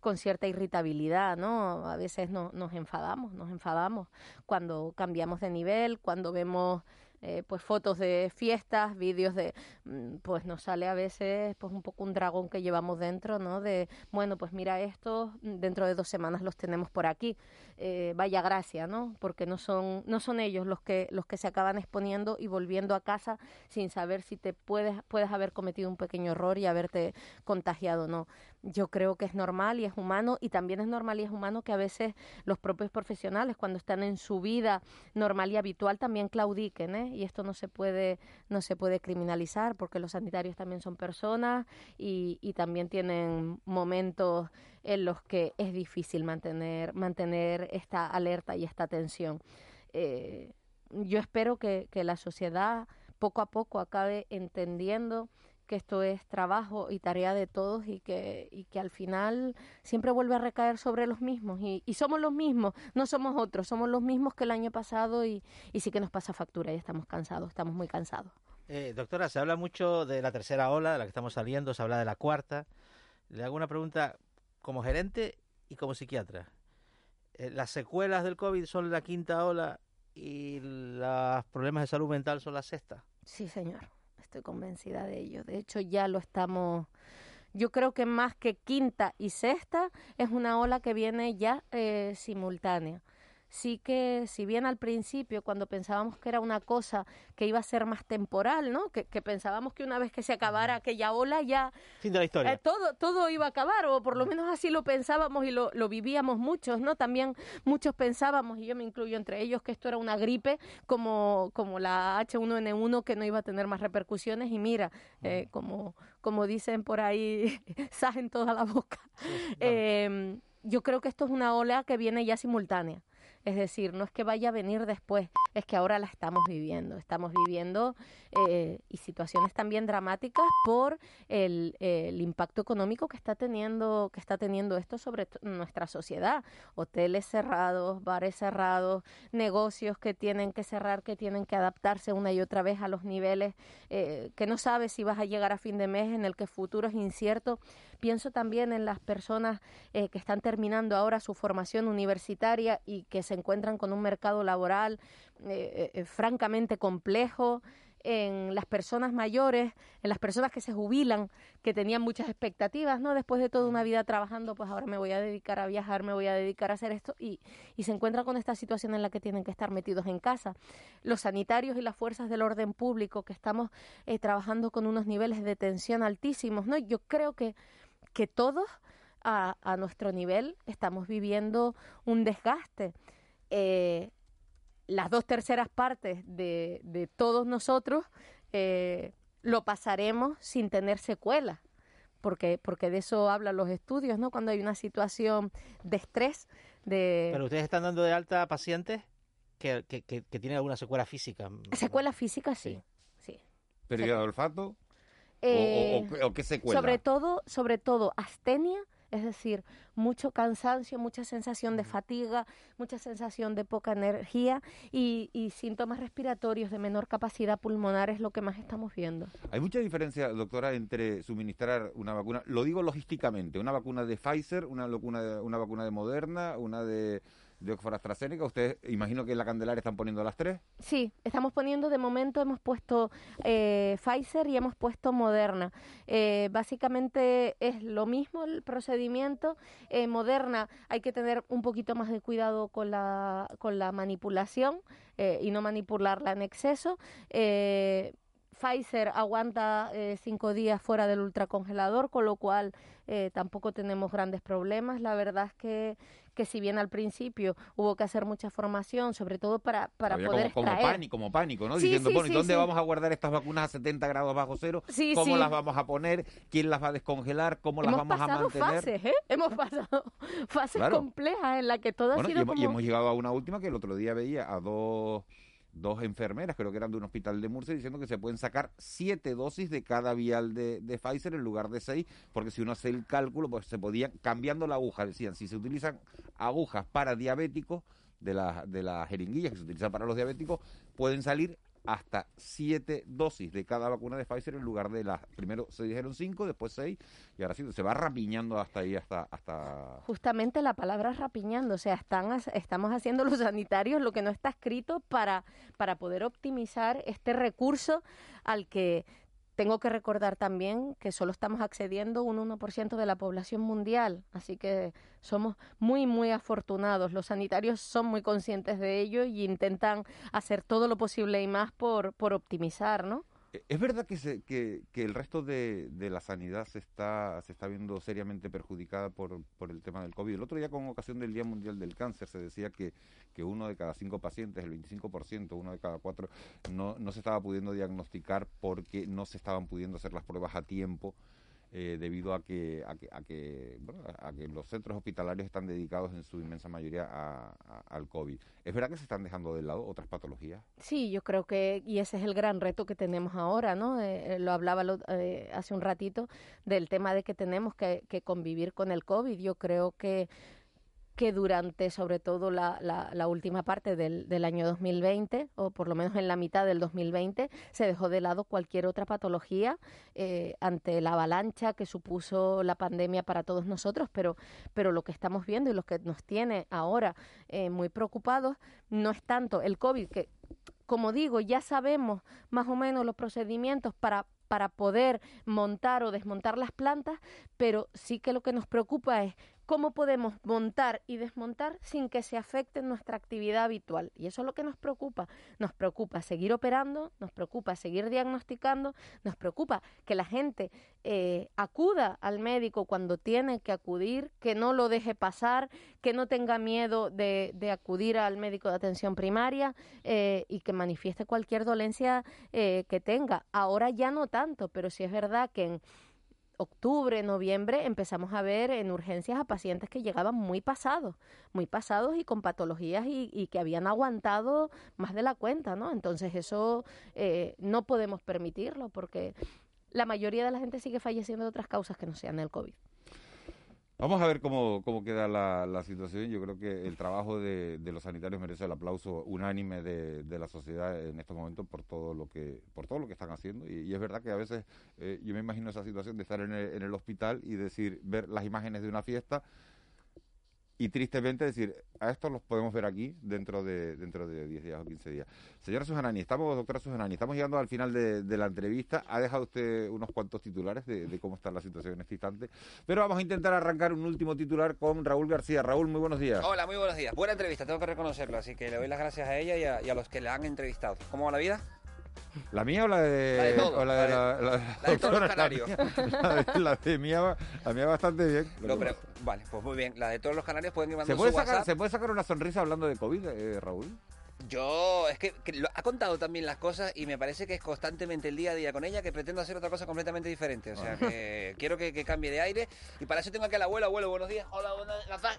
con cierta irritabilidad, ¿no? A veces no, nos enfadamos, nos enfadamos cuando cambiamos de nivel, cuando vemos eh, pues fotos de fiestas, vídeos de, mm, pues nos sale a veces pues un poco un dragón que llevamos dentro, ¿no? De, bueno, pues mira esto, dentro de dos semanas los tenemos por aquí, eh, vaya gracia, ¿no? Porque no son, no son ellos los que, los que se acaban exponiendo y volviendo a casa sin saber si te puedes, puedes haber cometido un pequeño error y haberte contagiado o no. Yo creo que es normal y es humano y también es normal y es humano que a veces los propios profesionales cuando están en su vida normal y habitual también claudiquen, ¿eh? Y esto no se puede no se puede criminalizar porque los sanitarios también son personas y, y también tienen momentos en los que es difícil mantener mantener esta alerta y esta tensión. Eh, yo espero que la sociedad poco a poco acabe entendiendo que esto es trabajo y tarea de todos y que, y que al final siempre vuelve a recaer sobre los mismos. Y, y somos los mismos, no somos otros, somos los mismos que el año pasado y, y sí que nos pasa factura y estamos cansados, estamos muy cansados. Eh, doctora, se habla mucho de la tercera ola, de la que estamos saliendo, se habla de la cuarta. Le hago una pregunta como gerente y como psiquiatra. Eh, ¿Las secuelas del COVID son la quinta ola y los problemas de salud mental son la sexta? Sí, señor, estoy convencida de ello. De hecho, ya lo estamos... Yo creo que más que quinta y sexta es una ola que viene ya eh, simultánea sí que, si bien al principio, cuando pensábamos que era una cosa que iba a ser más temporal, ¿no? Que, pensábamos que una vez que se acabara aquella ola ya... Fin de la historia. Eh, todo, todo iba a acabar, o por lo menos así lo pensábamos y lo, lo vivíamos muchos, ¿no? También muchos pensábamos, y yo me incluyo entre ellos, que esto era una gripe como, como la H1N1 que no iba a tener más repercusiones, y mira, eh, como, como dicen por ahí, sajen toda la boca. eh, yo creo que esto es una ola que viene ya simultánea. Es decir, no es que vaya a venir después, es que ahora la estamos viviendo. Estamos viviendo eh, y situaciones también dramáticas por el, el, impacto económico que está teniendo que está teniendo esto sobre nuestra sociedad. Hoteles cerrados, bares cerrados, negocios que tienen que cerrar, que tienen que adaptarse una y otra vez a los niveles eh, que no sabes si vas a llegar a fin de mes, en el que el futuro es incierto. Pienso también en las personas eh, que están terminando ahora su formación universitaria y que se encuentran con un mercado laboral eh, eh, francamente complejo en las personas mayores, en las personas que se jubilan, que tenían muchas expectativas, ¿no? Después de toda una vida trabajando, pues ahora me voy a dedicar a viajar, me voy a dedicar a hacer esto y, y se encuentran con esta situación en la que tienen que estar metidos en casa. Los sanitarios y las fuerzas del orden público que estamos eh, trabajando con unos niveles de tensión altísimos, ¿no? Yo creo que que todos a nuestro nivel estamos viviendo un desgaste. Eh, las dos terceras partes de, de todos nosotros eh, lo pasaremos sin tener secuelas, porque, porque de eso hablan los estudios, ¿no? Cuando hay una situación de estrés, de... Pero ustedes están dando de alta a pacientes que, que, que, que tienen alguna secuela física. Secuela física, sí. sí. ¿Pérdida de olfato? Eh, o, o, o, qué secuela? Sobre todo, sobre todo astenia, es decir, mucho cansancio, mucha sensación de fatiga, mucha sensación de poca energía y, y, síntomas respiratorios de menor capacidad pulmonar es lo que más estamos viendo. Hay mucha diferencia, doctora, entre suministrar una vacuna, lo digo logísticamente, una vacuna de Pfizer, una, vacuna, una vacuna de Moderna, una de de Oxford AstraZeneca. Ustedes, imagino que en la Candelaria están poniendo las tres. Sí, estamos poniendo, de momento hemos puesto eh, Pfizer y hemos puesto Moderna. Eh, básicamente es lo mismo el procedimiento. Eh, Moderna hay que tener un poquito más de cuidado con la, con la manipulación y no manipularla en exceso. Pfizer aguanta eh, cinco días fuera del ultracongelador, con lo cual eh, tampoco tenemos grandes problemas. La verdad es que, que si bien al principio hubo que hacer mucha formación, sobre todo para, para Había poder como, como pánico, como pánico, ¿no? Sí, Diciendo, sí, bueno, ¿y sí, dónde vamos a guardar estas vacunas a 70 grados bajo cero? ¿Cómo las vamos a poner? ¿Quién las va a descongelar? ¿Cómo las Hemos vamos a pasado mantener? fases, ¿eh? Hemos pasado fases Claro. complejas en las que todo Bueno, ha y, sido hemos, y como... hemos llegado a una última que el otro día veía a dos, dos enfermeras, creo que eran de un hospital de Murcia, diciendo que se pueden sacar siete dosis de cada vial de, de Pfizer en lugar de seis, porque si uno hace el cálculo, pues se podía, cambiando la aguja, decían, si se utilizan agujas para diabéticos, de las de las jeringuillas que se utilizan para los diabéticos, pueden salir hasta siete dosis de cada vacuna de Pfizer en lugar de las, primero se dijeron cinco, después seis, y ahora sí, se va rapiñando hasta ahí, hasta... hasta Justamente la palabra rapiñando, o sea, están, estamos haciendo los sanitarios lo que no está escrito para, para poder optimizar este recurso al que tengo que recordar también que solo estamos accediendo un 1% de la población mundial, así que somos muy, muy afortunados. Los sanitarios son muy conscientes de ello y intentan hacer todo lo posible y más por, por optimizar, ¿no? Eh, ¿Es verdad que, se, que, que el resto de, de la sanidad se está, se está viendo seriamente perjudicada por, por el tema del COVID? El otro día, con ocasión del Día Mundial del Cáncer, se decía que, que uno de cada cinco pacientes, el 25%, uno de cada cuatro, no, no se estaba pudiendo diagnosticar porque no se estaban pudiendo hacer las pruebas a tiempo eh, debido a que, a que, a que, bueno, a que los centros hospitalarios están dedicados en su inmensa mayoría a- al COVID. ¿Es verdad que se están dejando de lado otras patologías? Sí, yo creo que, y ese es el gran reto que tenemos ahora, ¿no? Eh, eh, lo hablaba lo- eh, hace un ratito del tema de que tenemos que, que convivir con el COVID. Yo creo que, que durante, sobre todo, la, la, la última parte del, del año 2020, o por lo menos en la mitad del 2020, se dejó de lado cualquier otra patología eh, ante la avalancha que supuso la pandemia para todos nosotros, pero, pero lo que estamos viendo y lo que nos tiene ahora eh, muy preocupados no es tanto el COVID, que como digo, ya sabemos más o menos los procedimientos para, para poder montar o desmontar las plantas, pero sí que lo que nos preocupa es cómo podemos montar y desmontar sin que se afecte nuestra actividad habitual. Y eso es lo que nos preocupa. Nos preocupa seguir operando, nos preocupa seguir diagnosticando, nos preocupa que la gente eh, acuda al médico cuando tiene que acudir, que no lo deje pasar, que no tenga miedo de, acudir al médico de atención primaria eh, y que manifieste cualquier dolencia eh, que tenga. Ahora ya no tanto, pero sí es verdad que en octubre, noviembre, empezamos a ver en urgencias a pacientes que llegaban muy pasados, muy pasados y con patologías y, y que habían aguantado más de la cuenta, ¿no? Entonces eso eh, no podemos permitirlo porque la mayoría de la gente sigue falleciendo de otras causas que no sean el COVID. Vamos a ver cómo, cómo queda la, la situación. Yo creo que el trabajo de, de los sanitarios merece el aplauso unánime de, de la sociedad en estos momentos por todo lo que por todo lo que están haciendo. Y, es verdad que a veces eh, yo me imagino esa situación de estar en el, en el hospital y decir ver las imágenes de una fiesta y tristemente decir a estos los podemos ver aquí dentro de dentro de 10 días o 15 días. Señora Sujanani, estamos, doctora Sujanani, estamos llegando al final de, de la entrevista. Ha dejado usted unos cuantos titulares de, de cómo está la situación en este instante, pero vamos a intentar arrancar un último titular con Raúl García. Raúl, muy buenos días. Hola, muy buenos días. Buena entrevista, tengo que reconocerlo, así que le doy las gracias a ella y a, y a los que le han entrevistado. ¿Cómo va la vida? ¿La mía o la de, La de todos, o la de la la, de- la- la de todos los canarios. La de, mía, va- la mía bastante bien. Vale, pues muy bien. La de todos los canarios pueden ir mandando ¿Se puede, su sacar, WhatsApp. ¿Se puede sacar una sonrisa hablando de COVID, eh, Raúl? Yo, es que, que lo- ha contado también las cosas y me parece que es constantemente el día a día con ella que pretendo hacer otra cosa completamente diferente. O sea, que quiero que, que cambie de aire y para eso tengo aquí al abuelo. Abuelo, buenos días. Hola,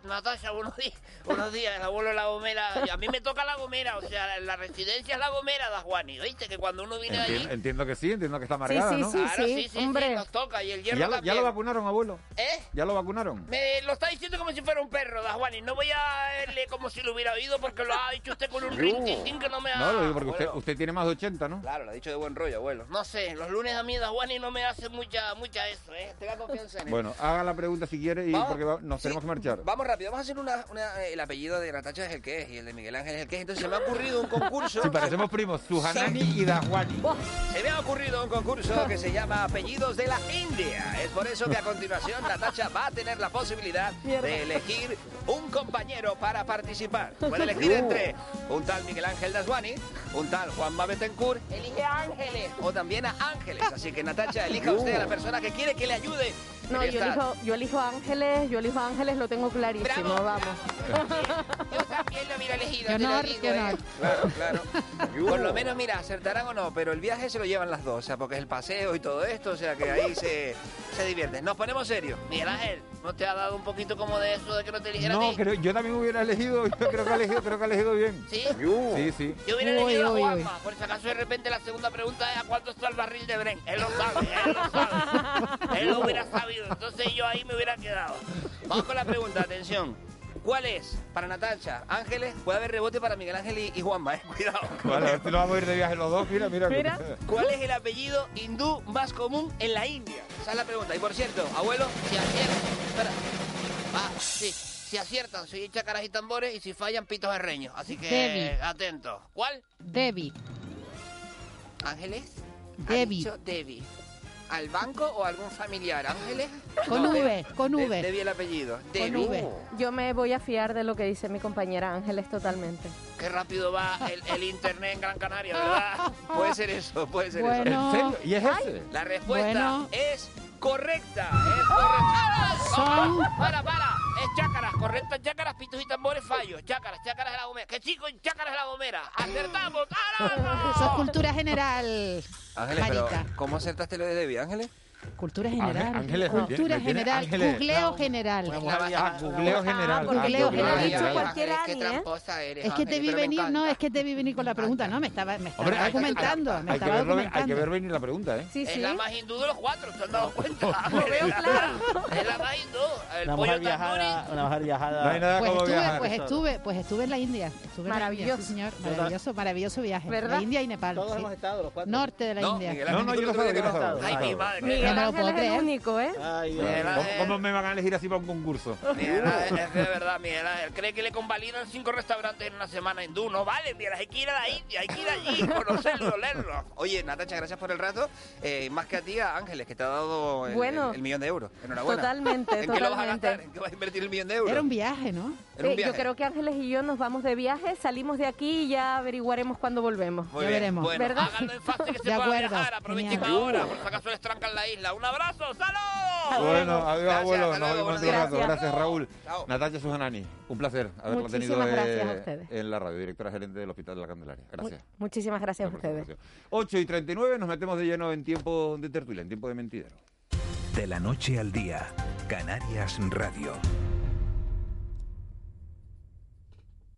Natasha, buenos días. Buenos días, el abuelo La Gomera. Y A mí me toca La Gomera, o sea, la residencia es La Gomera de Juani. ¿Oíste? Que cuando uno viene Enti- allí... entiendo que sí, entiendo que está amargada, ¿no? Claro, sí, sí, sí, nos toca. Y el ¿Y hierro ¿Ya, lo, ¿Ya lo vacunaron, abuelo? ¿Eh? ¿Ya lo vacunaron? Me lo está diciendo como si fuera un perro, Juani. No voy a verle como si lo hubiera oído porque lo ha dicho usted con un rintintín que no me ha... No, lo digo porque usted, tiene más de 80, ¿no? Claro, lo ha dicho de buen rollo, abuelo. No sé, los lunes a mí Juani no me hace mucha, mucha eso, ¿eh? Tenga confianza en él. Bueno, haga la pregunta si quiere y Vamos. porque va- nos Sí. tenemos que marchar. Vamos rápido, vamos a hacer una, una- el apellido de Natacha es el que es y el de Miguel Ángel es el que es. Entonces se me ha ocurrido un concurso. Si parecemos primos, Sujanani y Dajuani. Se me ha ocurrido un concurso que se llama Apellidos de la India. Es por eso que a continuación Natacha va a tener la posibilidad de elegir un compañero para participar. Puede elegir entre un tal Miguel Ángel Daswani, un tal Juanma Betancourt Elige a Ángeles. o también a Ángeles. Así que Natacha, elija usted a la persona que quiere que le ayude. No, yo elijo, yo elijo a Ángeles, yo elijo a Ángeles, lo tengo clarísimo, vamos. Yo también lo hubiera elegido, Qué honor, digo, qué ¿eh? Claro, claro. Por lo menos, mira, acertarán o no, pero el viaje se lo llevan las dos, o sea, porque es el paseo y todo esto, o sea, que ahí se, se divierten. Nos ponemos serios. Miguel Ángel, ¿no te ha dado un poquito como de eso de que no te eligiera a No, ti? creo, yo también hubiera elegido, yo creo que ha elegido, creo que ha elegido bien. ¿Sí? Sí, sí. Yo hubiera Uy, elegido uy, a uy. Juanma, por si acaso de repente la segunda pregunta es ¿a cuánto está el barril de Bren? Él lo sabe, él lo sabe. él lo hubiera sabido, entonces yo ahí me hubiera quedado. Vamos con la pregunta, atención. ¿Cuál es, para Natacha, Ángeles, puede haber rebote para Miguel Ángel y, y Juanma, eh? Cuidado. Vale, a si nos vamos a ir de viaje los dos. Mira, mira. ¿Cuál es el apellido hindú más común en la India? Esa es la pregunta. Y por cierto, abuelo, Si aciertan, espera. Ah, sí, si aciertan, soy chácaras y tambores y si fallan, pitos herreños. Así que, Debbie. atentos. ¿Cuál? Debbie. ¿Ángeles? Ha Debbie. dicho Debbie. ¿Al banco o algún familiar? ¿Ángeles? Con V, con De- V. Debbie el apellido. Con Debbie. V. Yo me voy a fiar de lo que dice mi compañera Ángeles totalmente. Qué rápido va el, el internet en Gran Canaria, ¿verdad? Puede ser eso, puede ser Bueno. eso. ¿En serio? ¿Y es ese? La respuesta Bueno. es correcta. Es correcta. Son- Para, para. Es chácaras, correcta, chácaras, pitos y tambores, fallos. Chácaras, chácaras de la gomera. ¿Qué chico en chácaras de la gomera? ¡Acertamos! Eso es cultura general. Ángeles, pero. ¿cómo acertaste lo de Debbie, Ángeles? Cultura general. Ángeles, cultura ¿tiene- tiene general. Ángeles? Googleo general. Ah, googleo general. googleo Ah, general. googleo general. cualquier Qué Ani, ¿eh? tramposa eres, Es que te vi me venir, no, es que te vi venir con la pregunta, no, me estaba, me estaba Hombre, hay- documentando, me Hay que, estaba verlo, hay que ver venir la pregunta, ¿eh? Sí, Es sí. la más hindú de los cuatro, ¿te has dado cuenta? Lo veo claro. Es la más hindú. El Una pollo mujer viajada, una mujer viajada. No hay nada Pues como estuve, viajar. pues estuve, pues estuve en la India. Estuve en la India, Maravilloso. sí, señor. Maravilloso, maravilloso viaje. ¿Verdad? La India y Nepal. Todos hemos estado, los cuatro. Norte de la No, India. No, no, yo no que que no no estaba. Ay, No mi madre. Miguel No me lo es único, ¿eh? Ay, Miguel. ¿Cómo, me van a elegir así para un concurso? Miguel Ángel, es de verdad, Miguel Ángel, cree que le convalidan cinco restaurantes en una semana hindú. No vale, mira, hay que ir a la India, hay que ir allí, conocerlo, olerlo. Oye, Natacha, gracias por el rato. Eh, más que a ti, a Ángeles, que te ha dado el, Bueno. el- el millón de euros. Enhorabuena. Totalmente, ¿En qué lo vas a gastar? ¿En qué vas a invertir el millón de euros? Era un viaje, ¿no? Era un Eh, yo creo que Ángeles y yo nos vamos de viaje, salimos de aquí y ya averiguaremos cuándo volvemos. Muy Ya bien. veremos. Bueno, ¿Verdad? háganlo en fácil que se De pueda acuerdo, viajar. Aprovechen ahora, por si acaso les trancan la isla. ¡Un abrazo! ¡Salud! Bueno, adiós, Gracias, abuelo. Nos vemos dentro de un rato. Gracias, Raúl. Chao. Natacha Sujanani, un placer haberla tenido Muchísimas eh, gracias a ustedes. en la radio, directora gerente del Hospital de la Candelaria. Gracias. Muchísimas gracias a ustedes. su información. 8 y 39, nos metemos de lleno en tiempo de tertulia, en tiempo de mentidero. De la noche al día, Canarias Radio.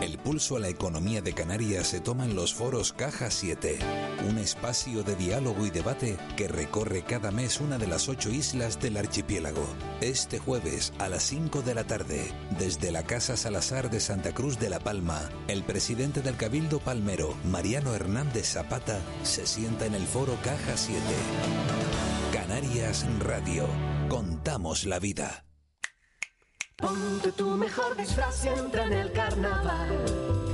El pulso a la economía de Canarias se toma en los foros Caja 7, un espacio de diálogo y debate que recorre cada mes una de las ocho islas del archipiélago. Este jueves a las 5 de la tarde, desde la Casa Salazar de Santa Cruz de la Palma, el presidente del Cabildo Palmero, Mariano Hernández Zapata, se sienta en el foro Caja 7. Canarias Radio. Contamos la vida. Ponte tu mejor disfraz y entra en el carnaval.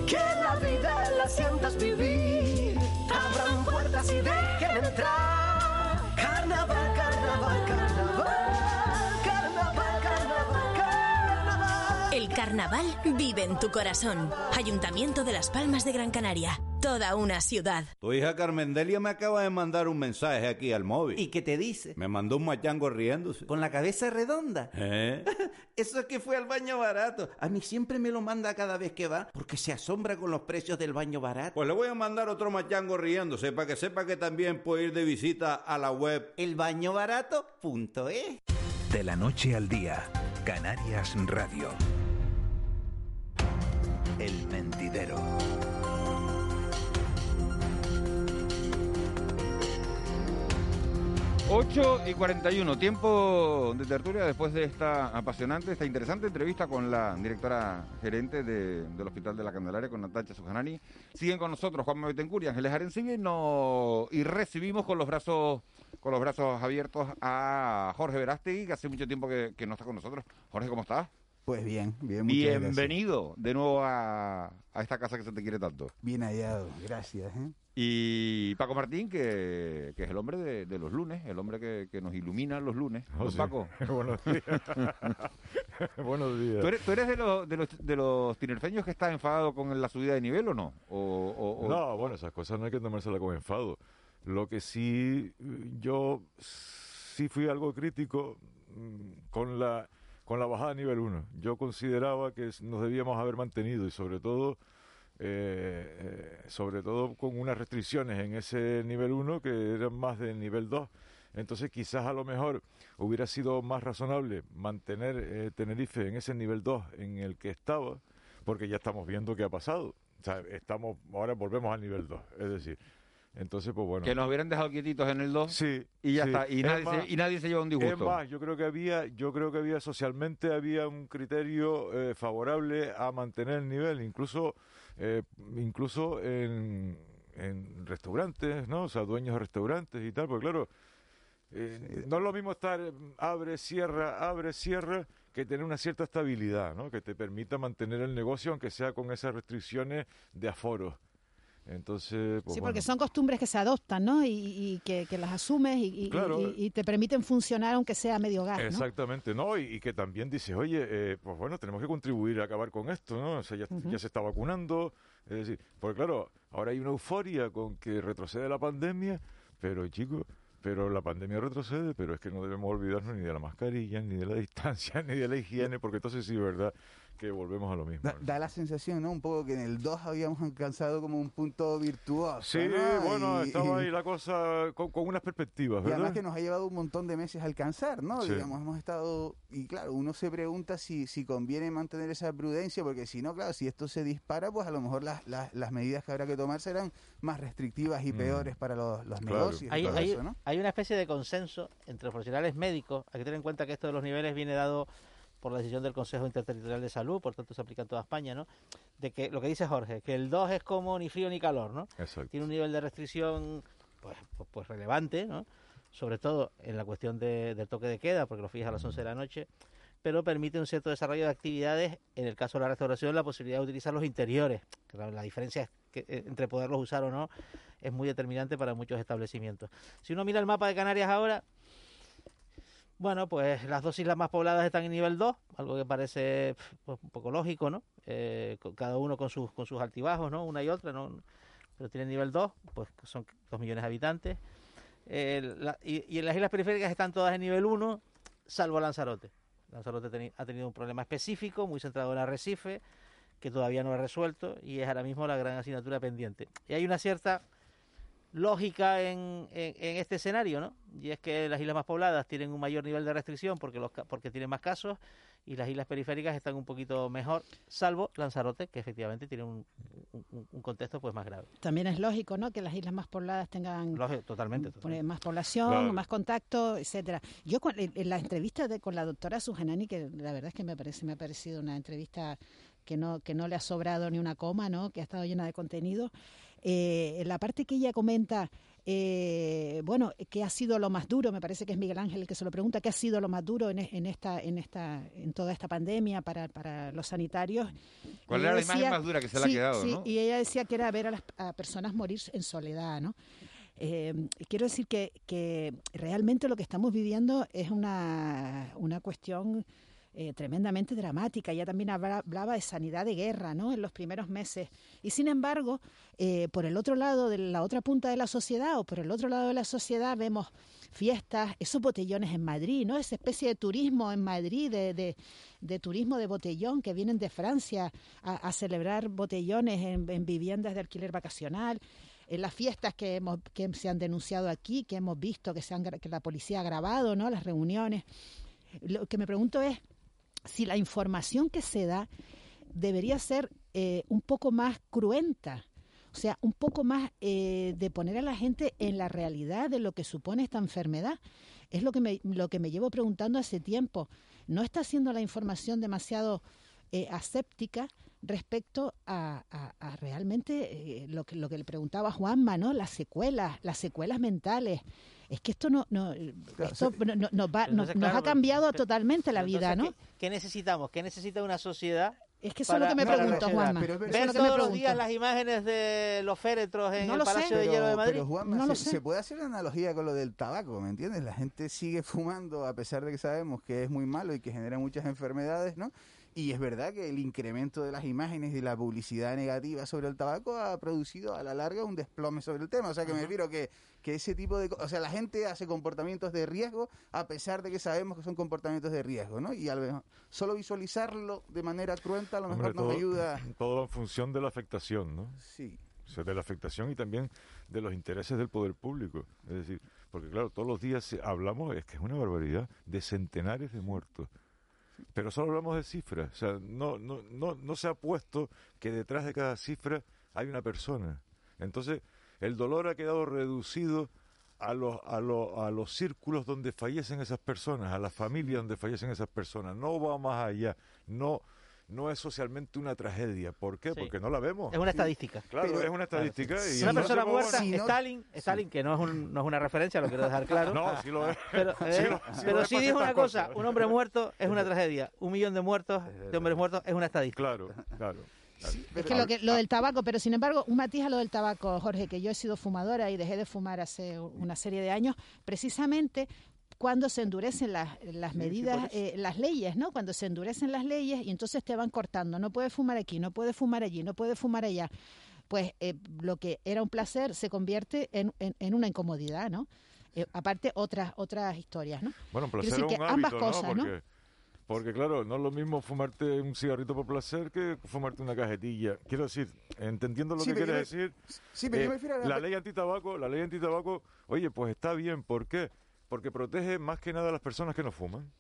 Que la vida la sientas vivir. Abran puertas y dejen entrar. Carnaval. Vive en tu corazón. Ayuntamiento de Las Palmas de Gran Canaria. Toda una ciudad. Tu hija Carmendelia me acaba de mandar un mensaje aquí al móvil. ¿Y qué te dice? Me mandó un machango riéndose. Con la cabeza redonda. ¿Eh? Eso es que fue al baño barato. A mí siempre me lo manda cada vez que va porque se asombra con los precios del baño barato. Pues le voy a mandar otro machango riéndose para que sepa que también puede ir de visita a la web elbañobarato.es. De la noche al día, Canarias Radio. El mentidero. 8 y 41, tiempo de tertulia después de esta apasionante, esta interesante entrevista con la directora gerente de- del Hospital de la Candelaria, con Natacha Sujanani. Siguen con nosotros Juan Betancourt y Ángeles Arencibia y, y recibimos con los brazos con los brazos abiertos a Jorge Verástegui, que hace mucho tiempo que no está con nosotros. Jorge, ¿cómo estás? Pues bien, bien. Bienvenido de nuevo a, a esta casa que se te quiere tanto. Bien hallado, gracias. ¿eh? Y Paco Martín, que, que es el hombre de, de los lunes, el hombre que, que nos ilumina los lunes. Oh, ¿No, sí. Paco? Buenos días. Buenos días. ¿Tú eres, tú eres de, los, de, los, de los tinerfeños que está enfadado con la subida de nivel o no? O, o- o- No, bueno, esas cosas no hay que tomárselas con enfado. Lo que sí, yo sí fui algo crítico mm, con la, con la bajada a nivel 1. Yo consideraba que nos debíamos haber mantenido y sobre todo, eh, eh, sobre todo con unas restricciones en ese nivel 1 que eran más del nivel 2. Entonces quizás a lo mejor hubiera sido más razonable mantener eh, Tenerife en ese nivel 2 en el que estaba, porque ya estamos viendo qué ha pasado. O sea, estamos, ahora volvemos al nivel 2. Es decir, entonces, pues bueno. que nos hubieran dejado quietitos en el 2 Sí, y ya sí. está. Y Es nadie, más- se, y nadie se lleva un Es disgusto. más, yo creo que había, yo creo que había socialmente había un criterio eh, favorable a mantener el nivel, incluso, eh, incluso en, en restaurantes, ¿no? O sea, dueños de restaurantes y tal, porque claro, eh, no es lo mismo estar eh, abre, cierra, abre, cierra, que tener una cierta estabilidad, ¿no? Que te permita mantener el negocio, aunque sea con esas restricciones de aforo. Entonces, pues Sí, bueno. porque son costumbres que se adoptan, ¿no? Y, y que, que las asumes y, y- Claro. y- y te permiten funcionar aunque sea medio gas, ¿no? Exactamente, ¿no? Y, y que también dices, oye, eh, pues bueno, tenemos que contribuir a acabar con esto, ¿no? O sea, ya se está vacunando, Es decir, porque claro, ahora hay una euforia con que retrocede la pandemia, pero chicos, pero la pandemia retrocede, pero es que no debemos olvidarnos ni de la mascarilla, ni de la distancia, ni de la higiene, porque entonces sí, ¿verdad? Que volvemos a lo mismo. Da, da, la sensación, ¿no? Un poco que en el 2 habíamos alcanzado como un punto virtuoso. Sí, ¿no? bueno, Y- estaba y- ahí la cosa con, con unas perspectivas, Y ¿verdad? además que nos ha llevado un montón de meses a alcanzar, ¿no? Sí. Digamos, hemos estado... Y claro, uno se pregunta si, si conviene mantener esa prudencia, porque si no, claro, si esto se dispara, pues a lo mejor las, las, las medidas que habrá que tomar serán más restrictivas y Mm. peores para los, los Claro. negocios y Hay, hay- eso, ¿no? hay una especie de consenso entre los profesionales médicos. Hay que tener en cuenta que esto de los niveles viene dado por la decisión del Consejo Interterritorial de Salud, por tanto se aplica en toda España, ¿no? De que lo que dice Jorge, que el 2 es como ni frío ni calor, ¿no? Exacto. Tiene un nivel de restricción pues, pues, pues relevante, ¿no? Sobre todo en la cuestión de- del toque de queda, porque lo fija a las 11 de la noche, pero permite un cierto desarrollo de actividades, en el caso de la restauración, la posibilidad de utilizar los interiores. que La, la diferencia es que, eh, entre poderlos usar o no es muy determinante para muchos establecimientos. Si uno mira el mapa de Canarias ahora, bueno, pues las dos islas más pobladas están en nivel 2, algo que parece pues, un poco lógico, ¿no? Eh, cada uno con sus, con sus altibajos, ¿no? Una y otra, ¿no? Pero tienen nivel 2, pues son 2 millones de habitantes. Eh, la- y, en las islas periféricas están todas en nivel 1, salvo Lanzarote. Lanzarote ha tenido un problema específico, muy centrado en Arrecife, que todavía no ha resuelto y es ahora mismo la gran asignatura pendiente. Y hay una cierta lógica en, en- en este escenario, ¿no? Y es que las islas más pobladas tienen un mayor nivel de restricción porque los ca- porque tienen más casos y las islas periféricas están un poquito mejor, salvo Lanzarote, que efectivamente tiene un, un- un contexto pues más grave. También es lógico, ¿no? Que las islas más pobladas tengan Lógico, totalmente. totalmente. más población, Claro. más contacto, etcétera. Yo en la entrevista de, con la doctora Sujanani, que la verdad es que me parece me ha parecido una entrevista que no que no le ha sobrado ni una coma, ¿no? Que ha estado llena de contenido. Eh, la parte que ella comenta, eh, bueno, ¿qué ha sido lo más duro? Me parece que es Miguel Ángel el que se lo pregunta, ¿qué ha sido lo más duro en, en esta en esta en toda esta pandemia para, para los sanitarios? ¿Cuál era la imagen más dura que se le ha quedado, sí, no? y ella decía que era ver a las a personas morir en soledad, ¿no? Eh, quiero decir que, que realmente lo que estamos viviendo es una, una cuestión eh, tremendamente dramática. Ella también habla- hablaba de sanidad de guerra ¿no? en los primeros meses. Y sin embargo, eh, por el otro lado, de la otra punta de la sociedad o por el otro lado de la sociedad vemos fiestas, esos botellones en Madrid, ¿no? esa especie de turismo en Madrid, de, de, de turismo de botellón que vienen de Francia a, celebrar botellones en, en viviendas de alquiler vacacional las fiestas que, hemos, que se han denunciado aquí, que hemos visto, que, se han, que la policía ha grabado, ¿no? las reuniones. Lo que me pregunto es si la información que se da debería ser eh, un poco más cruenta, o sea, un poco más eh, de poner a la gente en la realidad de lo que supone esta enfermedad. Es lo que me, lo que me llevo preguntando hace tiempo. ¿No está siendo la información demasiado eh, aséptica respecto a, a- a realmente eh, lo, que, lo que le preguntaba Juanma, ¿no? Las secuelas, las secuelas mentales. Es que esto no, no, esto no- no- nos, va- Pero nos, nos ha cambiado pero- totalmente la pero vida, entonces, ¿no? ¿qué, qué necesitamos? ¿Qué necesita una sociedad? Es que eso es lo que me pregunto? Juanma. Pero. Ver todos los días las imágenes de los féretros en No el sé. Palacio de Pero- Hielo de Madrid. Pero Juanma, No lo se, sé. se puede hacer una analogía con lo del tabaco, ¿me entiendes? La gente sigue fumando a pesar de que sabemos que es muy malo y que genera muchas enfermedades, ¿no? Y es verdad que el incremento de las imágenes y la publicidad negativa sobre el tabaco ha producido a la larga un desplome sobre el tema. O sea que me refiero que, que ese tipo de... O sea, la gente hace comportamientos de riesgo a pesar de que sabemos que son comportamientos de riesgo, ¿no? Y a lo mejor solo visualizarlo de manera cruenta a lo mejor Hombre, nos todo, ayuda... todo en función de la afectación, ¿no? Sí. O sea, de la afectación y también de los intereses del poder público. Es decir, porque claro, todos los días hablamos, es que es una barbaridad, de centenares de muertos. Pero solo hablamos de cifras. O sea, no, no, no, no se ha puesto que detrás de cada cifra hay una persona. Entonces, el dolor ha quedado reducido a los, a, los, a los círculos donde fallecen esas personas, a las familias donde fallecen esas personas. No va más allá. No, no es socialmente una tragedia. ¿Por qué? Sí. Porque no la vemos. Es una estadística. Claro, Pero- es una estadística. y una persona muerta, bueno, Stalin, Stalin, que no es, un- no es una referencia, lo quiero dejar claro. No, sí lo es. Pero, Sí eh, lo- sí lo pero es sí para dijo una cosa, un hombre muerto es una tragedia, un millón de muertos, de hombres muertos es una estadística. Claro, claro. Es que lo, que lo del tabaco, pero sin embargo, un matiz a lo del tabaco, Jorge, que yo he sido fumadora y dejé de fumar hace una serie de años, precisamente cuando se endurecen las, las medidas, eh, las leyes, ¿no? Cuando se endurecen las leyes y entonces te van cortando. No puedes fumar aquí, no puedes fumar allí, no puedes fumar allá. pues eh, lo que era un placer se convierte en, en, en una incomodidad, ¿no? Eh, aparte otras otras historias, ¿no? Bueno, placer decir es un que ambas cosas, ¿no? ¿no? Porque, claro, no es lo mismo fumarte un cigarrito por placer que fumarte una cajetilla. Quiero decir, entendiendo lo Sí, que quieres me- decir, sí, pero yo eh, me refiero a la- la ley antitabaco, la ley antitabaco, oye, pues está bien, ¿por qué? Porque protege más que nada a las personas que no fuman.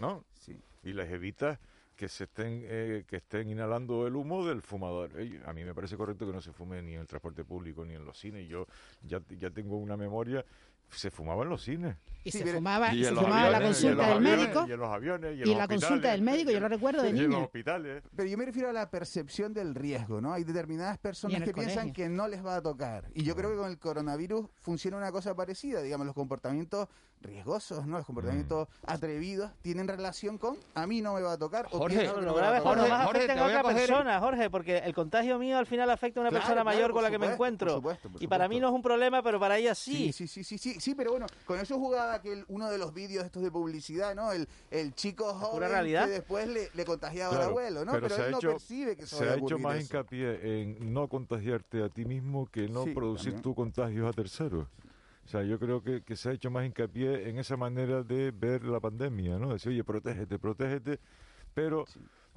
¿No? Sí. Y les evita que se estén eh, que estén inhalando el humo del fumador. A mí me parece correcto que no se fume ni en el transporte público ni en los cines. Yo ya, ya tengo una memoria se fumaba en los cines. Y se fumaba, y se fumaba la aviones, consulta del aviones, médico. Y en los aviones, y en y los la consulta del médico, yo lo recuerdo de y en los hospitales. Pero yo me refiero a la percepción del riesgo, ¿no? Hay determinadas personas que piensan que no les va a tocar. Y yo creo que con el coronavirus funciona una cosa parecida. Digamos, los comportamientos riesgosos, ¿no? Los comportamientos Mm. atrevidos tienen relación con a mí no me va a tocar. o Jorge, pienso que lo no va a grave es cuando tocar. más afecten a otra persona, Jorge, porque el contagio mío al final afecta a una Claro, persona claro, mayor con la que me encuentro. por supuesto, por y para mí no es un problema, pero para ella sí. Sí, sí, sí, sí, sí, sí, pero bueno, con eso jugaba aquel, uno de los vídeos estos de publicidad, ¿no? El, el chico joven realidad. que después le, le contagiaba al abuelo, ¿no? Pero, se ha él hecho, no percibe que eso se ha hecho más eso. hincapié en no contagiarte a ti mismo que no Sí, producir también. tu contagios a terceros. O sea, yo creo que, que se ha hecho más hincapié en esa manera de ver la pandemia, ¿no? Decir, oye, protégete, protégete, pero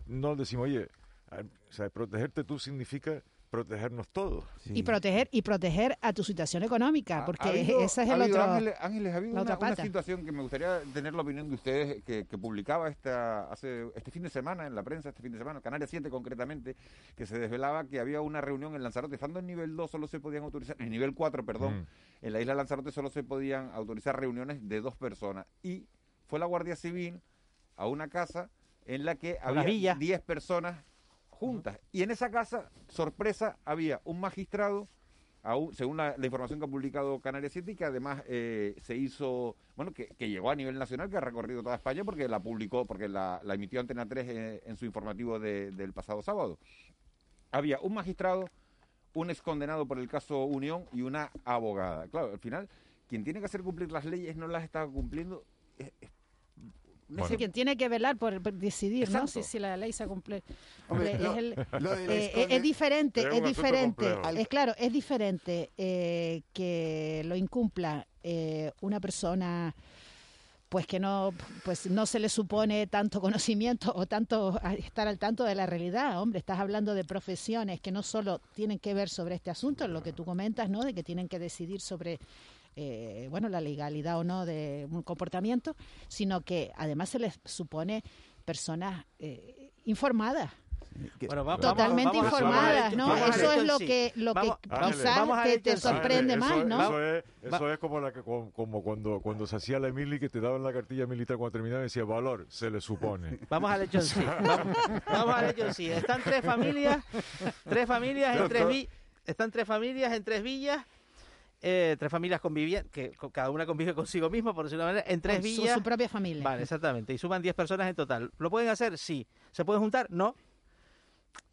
no decimos, oye, o sea, protegerte tú significa protegernos todos. Y proteger y proteger a tu situación económica, porque Ha habido- ese es ha el habido, otro. Ángeles, Ángeles, ha habido la una, otra una pata. situación que me gustaría tener la opinión de ustedes, que, que publicaba esta, hace, este fin de semana en la prensa, este fin de semana, Canarias 7 concretamente, que se desvelaba que había una reunión en Lanzarote, estando en nivel 2 solo se podían autorizar, en nivel 4, perdón, Mm. en la isla de Lanzarote solo se podían autorizar reuniones de dos personas. Y fue la Guardia Civil a una casa en la que una había villa. 10 personas juntas. Y en esa casa, sorpresa, había un magistrado, según la, información que ha publicado Canarias 7, y que además eh, se hizo, bueno, que, llegó a nivel nacional, que ha recorrido toda España, porque la publicó, porque la, emitió Antena 3 eh, en su informativo de- del pasado sábado. Había un magistrado, un ex condenado por el caso Unión y una abogada. Claro, al final, quien tiene que hacer cumplir las leyes no las está cumpliendo. Es- quien tiene que velar por, por decidir, ¿no? Si, si la ley se cumple. Hombre, Eh, lo- es, el- lo del eh, esconde- es- es diferente, Es diferente. complejo. Es claro, es diferente eh, que lo incumpla eh, una persona pues que no pues no se le supone tanto conocimiento o tanto estar al tanto de la realidad hombre estás hablando de profesiones que no solo tienen que ver sobre este asunto lo que tú comentas no de que tienen que decidir sobre eh, bueno la legalidad o no de un comportamiento sino que además se les supone personas eh, informadas Bueno, va- totalmente vamos- informadas, ¿no? Eso es lo que lo que quizás te, te sorprende Eso más, ¿no? Eso es, eso es como, la que, como, como cuando, cuando se hacía la mili que te daban la cartilla militar cuando terminaba y decía valor, se le supone. Vamos al hecho en sí. Vamos, vamos al hecho en sí. Están tres familias, tres familias en tres vi- están tres familias en tres villas, eh, tres familias conviviendo, que cada una convive consigo misma, por decirlo de una manera, en tres Con su- villas. su propia familia. Vale, exactamente. Y suman 10 personas en total. ¿Lo pueden hacer? Sí. ¿Se pueden juntar? No.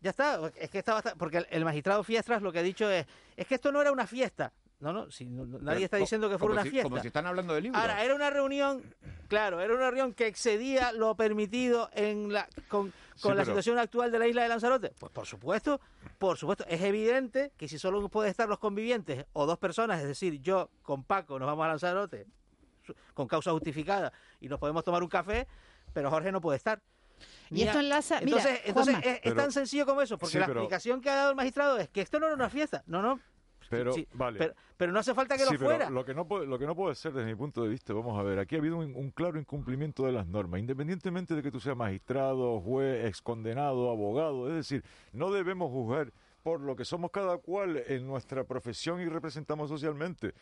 Ya está. Es que está bastante- Porque el, magistrado Fiestras lo que ha dicho es, es que esto no era una fiesta. No, no, si no- no- nadie Pero está diciendo que fuera una si- fiesta. Como si están hablando de libros. Ahora, era una reunión, claro, era una reunión que excedía lo permitido en la, con, con Sí, la pero- situación actual de la isla de Lanzarote. Pues por supuesto, por supuesto, es evidente que si solo pueden estar los convivientes o dos personas, es decir, yo con Paco nos vamos a Lanzarote con causa justificada y nos podemos tomar un café, pero Jorge no puede estar. Y esto enlaza- mira, entonces, entonces es, es Pero- tan sencillo como eso, porque Sí, la pero- explicación que ha dado el magistrado es que esto no era una fiesta. No, no. Pero, sí, vale. pero, pero no hace falta que Sí, lo pero fuera. Lo que, no puede, lo que no puede ser desde mi punto de vista, vamos a ver, aquí ha habido un, un claro incumplimiento de las normas, independientemente de que tú seas magistrado, juez, excondenado, abogado, es decir, no debemos juzgar por lo que somos cada cual en nuestra profesión y representamos socialmente.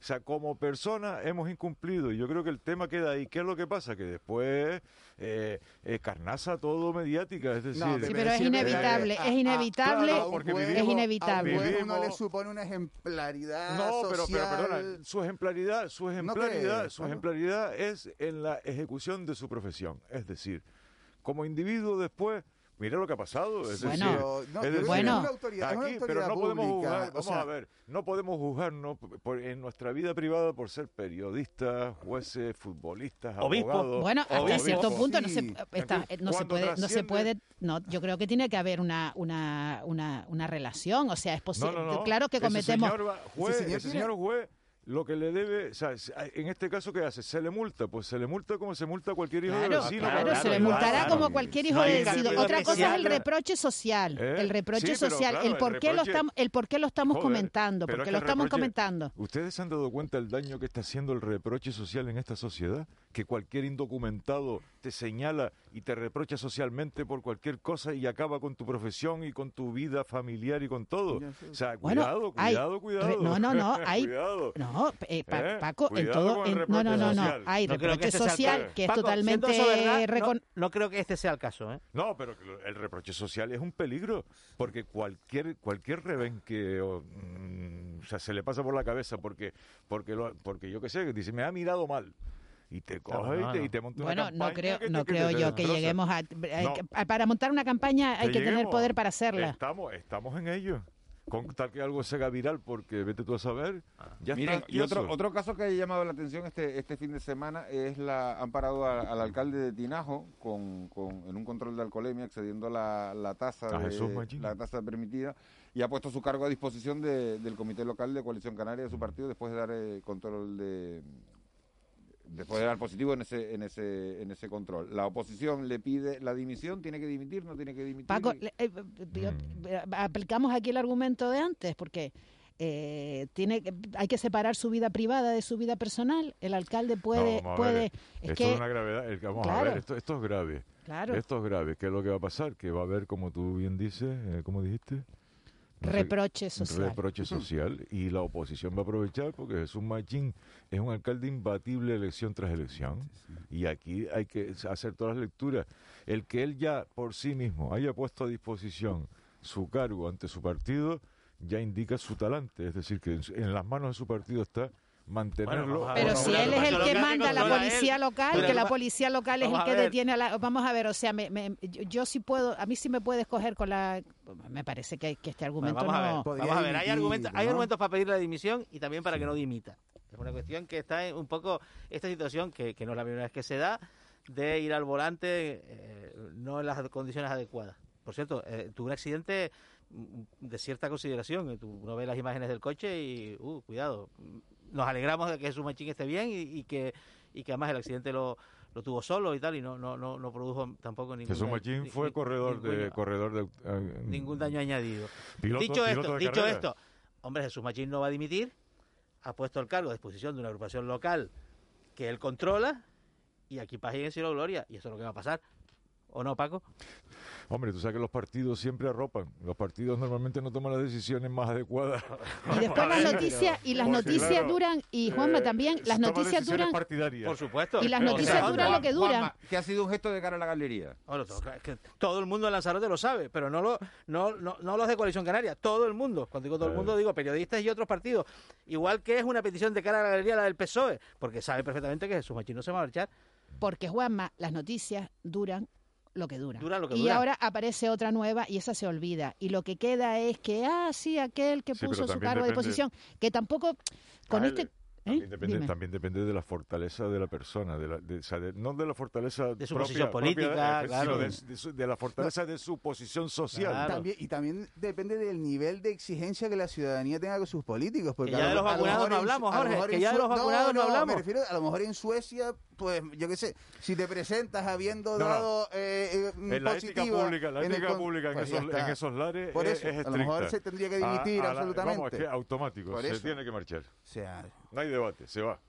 O sea, como persona hemos incumplido y yo creo que el tema queda ahí. ¿Qué es lo que pasa? Que después eh, eh, carnaza todo mediática, es decir... Sí, pero es inevitable, es inevitable, claro, porque es vivimos- inevitable. Vivimos- le supone una ejemplaridad No, pero, pero perdona, su ejemplaridad, su ejemplaridad, su ejemplaridad es en la ejecución de su profesión. Es decir, como individuo después mira lo que ha pasado. Es Bueno, decir, no, es decir, es una autoridad- es una aquí, pero no podemos pública, juzgar, o vamos sea- a ver, no podemos juzgarnos por- en nuestra vida privada por ser periodistas, jueces, futbolistas, Obispo. abogados. Bueno, hasta obispos. cierto punto no se, Sí. está- Entonces, no se puede, no se puede, no, yo creo que tiene que haber una, una, una, una relación, o sea, es posible, No, no, no. claro que Ese cometemos, señor va- juez- Ese señor ese señor juez lo que le debe, o sea, en este caso, ¿qué hace? Se le multa, pues se le multa como se multa a cualquier hijo de Claro, vecino. claro, se le multará Claro. como cualquier hijo No de vecino. Otra cosa es el reproche social, ¿Eh? el reproche Sí, social, claro, el el por qué lo estamos, el por qué lo estamos Joder, comentando, porque es lo que estamos reproche- comentando. ¿Ustedes se han dado cuenta del daño que está haciendo el reproche social en esta sociedad? Que cualquier indocumentado te señala y te reprocha socialmente por cualquier cosa y acaba con tu profesión y con tu vida familiar y con todo. O sea, Bueno, cuidado, hay cuidado, re- cuidado. no, no, no, hay- cuidado. No, eh, Pa- ¿Eh? Paco, en todo, con el en- no, no, no, no, hay No reproche este el social que es Paco, totalmente verdad, no, no creo que este sea el caso, ¿eh? No, pero el reproche social es un peligro, porque cualquier cualquier revén que o, mm, o sea, se le pasa por la cabeza porque porque lo- porque yo qué sé, que dice, me ha mirado mal y te coge no, y, te, no. y te monta una Bueno, campaña no creo, que no te- creo yo que lleguemos a, hay No. que- a- para montar una campaña hay Que que tener poder para hacerla. Estamos, estamos en ello. Con tal que algo se haga viral, porque vete tú a saber, ya Miren, está. y otro, otro caso que ha llamado la atención este, este fin de semana es la han parado a- al alcalde de Tinajo con, con- en un control de alcoholemia excediendo la, la tasa de- la tasa permitida y ha puesto su cargo a disposición de- del comité local de Coalición Canaria de su partido después de dar eh, control de después de dar positivo en ese en ese en ese control. La oposición le pide la dimisión, tiene que dimitir, no tiene que dimitir. Paco, Y- le- eh, yo- eh, aplicamos aquí el argumento de antes, porque eh, tiene que- hay que separar su vida privada de su vida personal. El alcalde puede, puede, ver, es esto que es una gravedad. el- vamos a ver, esto, esto es grave. Claro. Esto es grave. ¿Qué es lo que va a pasar? Que va a haber, como tú bien dices, eh, ¿cómo dijiste? Reproche social. Reproche social. Y la oposición va a aprovechar porque Jesús Machín es un alcalde imbatible elección tras elección. Y aquí hay que hacer todas las lecturas. El que él ya por sí mismo haya puesto a disposición su cargo ante su partido ya indica su talante. Es decir, que en las manos de su partido está mantenerlo. a Pero Bueno, si bueno, él es el que manda la controla él. policía local, Pero que la policía local es el que a detiene a la... Vamos a ver, o sea, me, me- yo, yo sí puedo, a mí sí me puede escoger con la... Me parece que, que este Bueno, argumento vamos a ver, no... vamos a ver, hay argumentos, hay argumentos para pedir la dimisión y también para que no dimita. Es una cuestión que está en un poco esta situación que, que no es la primera vez que se da de ir al volante eh, no en las condiciones adecuadas. Por cierto, eh, tuvo un accidente mm, de cierta consideración. Tú no ves las imágenes del coche y, uh, cuidado. Nos alegramos de que Jesús Machín esté bien y, y que y que además el accidente lo, lo tuvo solo y tal y no no no, no produjo tampoco ningún Jesús Machín ni- fue ni- corredor de corredor de eh, ningún daño añadido. Piloto- dicho piloto esto, dicho esto, hombre, Jesús Machín no va a dimitir, ha puesto el cargo a disposición de una agrupación local que él controla y aquí paz y en cielo gloria, y eso es lo que va a pasar. ¿O no, Paco? Hombre, tú sabes que los partidos siempre arropan. Los partidos normalmente no toman las decisiones más adecuadas. Y después las noticias, y las Porque, noticias claro, duran, y Juanma eh, también, se las noticias decisiones duran... partidarias. Por supuesto. Y las No, noticias duran lo que duran. Juanma, que ha sido un gesto de cara a la galería. Bueno, todo, es que todo el mundo en Lanzarote lo sabe, pero no, lo, no, no, no los de Coalición Canaria, todo el mundo. Cuando digo todo el mundo, digo periodistas y otros partidos. Igual que es una petición de cara a la galería la del PSOE, porque sabe perfectamente que Jesús Machín no se va a marchar. Porque, Juanma, las noticias duran lo que lo que y ahora aparece otra nueva y esa se olvida. Y lo que queda es que, ah, sí, aquel que Sí, puso su cargo a depende- disposición, que tampoco con Ah, este... el- ¿eh? También depende, Dime. también depende de la fortaleza de la persona, de la, de- o sea, de- no de la fortaleza De su propia- posición de- política, eh, claro. sino de, de su- de la fortaleza de su posición social. También, y también depende del nivel de exigencia que la ciudadanía tenga con sus políticos. Porque Que a ya lo- de los vacunados no hablamos, Jorge, mejor que en ya de Sue- los vacunados no hablamos. Me refiero, a lo mejor en Suecia, pues yo qué sé, si te presentas habiendo No, dado eh, eh, En la ética pública, la ética con- pública en, pues esos, está. en esos lares Por es, eso, es a lo mejor se tendría que dimitir A- a la- absolutamente. Vamos, es que automático, Por se eso. tiene que marchar. O sea, No hay debate, se va.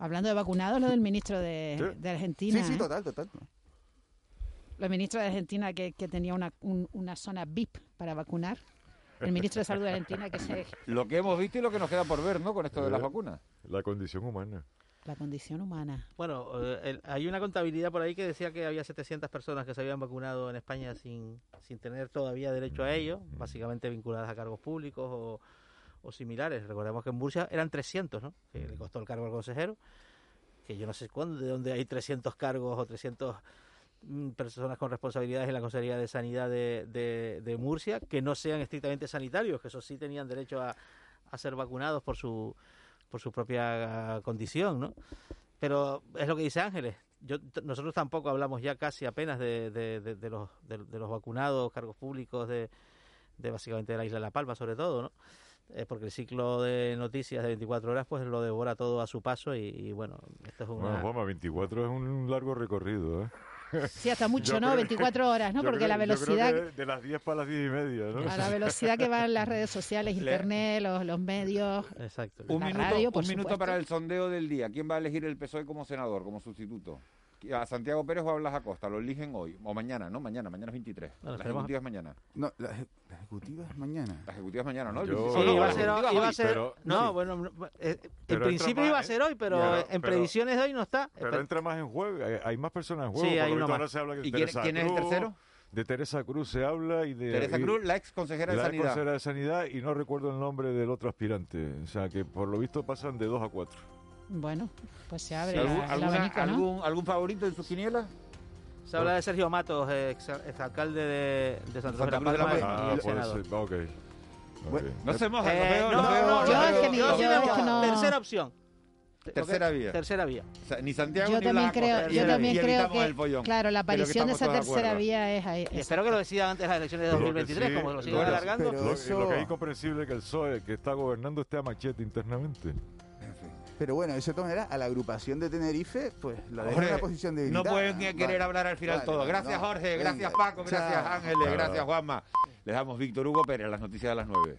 Hablando de vacunados, lo del ministro de, Sí. de Argentina. sí, sí, ¿eh? total, total. La ministra de Argentina que, que tenía una, un- una zona VIP para vacunar. El ministro de Salud de Argentina que se... Lo que hemos visto y lo que nos queda por ver, ¿no? Con esto de las Eh, vacunas. La condición humana. La condición humana. Bueno, eh, el- hay una contabilidad por ahí que decía que había 700 personas que se habían vacunado en España sin, sin tener todavía derecho a ello, básicamente vinculadas a cargos públicos o, o similares. Recordemos que en Murcia eran 300, ¿no? Que le costó el cargo al consejero, que yo no sé cuándo, de dónde hay 300 cargos o 300 mm, personas con responsabilidades en la Consejería de Sanidad de, de, de Murcia que no sean estrictamente sanitarios, que eso sí tenían derecho a, a ser vacunados por su por su propia condición, ¿no? Pero es lo que dice Ángeles. Yo, nosotros tampoco hablamos ya casi apenas de, de, de- los, vacunados, cargos públicos de, básicamente de la isla de La Palma, sobre todo, ¿no? Eh, porque el ciclo de noticias de 24 horas pues lo devora todo a su paso y, bueno, esto es una... Bueno, Juanma, 24 es un largo recorrido, ¿eh? Sí, hasta mucho, Yo ¿no? creo- 24 horas, ¿no? Porque creo- la yo creo velocidad... que de las 10 para las 10 y media, ¿no? A la velocidad que van las redes sociales, Le- internet, los, los medios, Exacto. Un la minuto, radio, un minuto para el sondeo del día. ¿Quién va a elegir el PSOE como senador, como sustituto? ¿A Santiago Pérez o a Blas Acosta? Lo eligen hoy. O mañana, ¿no? Mañana, mañana es 23. Bueno, la ejecutiva es mañana. No, la, la ejecutiva es mañana. La ejecutiva es mañana, ¿no? Yo- 25. Sí, No, iba a ser, iba a ser- pero- no, sí. bueno, no, eh, en Pero principio más iba a ser hoy, pero Ya, en pero- predicciones de hoy no está. Pero Eh, entra más en juego, hay, hay más personas en Sí, juego. hay porque uno más. se habla de ¿Y quién- Teresa quién es el Cruz, tercero? De Teresa Cruz se habla y de... Teresa y- Cruz, la ex consejera de la Sanidad. consejera de Sanidad y no recuerdo el nombre del otro aspirante. O sea, que por lo visto pasan de dos a cuatro. Bueno, pues se abre ¿Algún, la- alguna- abanico, ¿no? algún, algún favorito en sus quinielas? Se habla de Sergio Matos, ex, alcalde de, de Santa Cruz de la Cruz de la Palma Palma. y Ah, el puede senador. ser. Ok. Ok. No se moja, Eh, lo veo, no, no, es que es que no- Tercera opción. Tercera vía. Tercera vía. O sea, ni Santiago Yo ni también creo, yo también y creo evitamos el que, follón. claro, la que aparición de esa de tercera acuerdo. vía es ahí. Y espero que lo decidan antes de las elecciones de Lo que 2023, sí- como lo que- alargando. pero Lo, eso- lo que es incomprensible es que el PSOE, que está gobernando, esté a machete internamente. Pero bueno, de cierta manera, a la agrupación de Tenerife, pues la deja en una posición de no pueden querer hablar al final todo. Gracias, Jorge. Gracias, Paco. Gracias, Ángeles. Gracias, Juanma. Les damos Víctor Hugo Pérez, las noticias de las 9.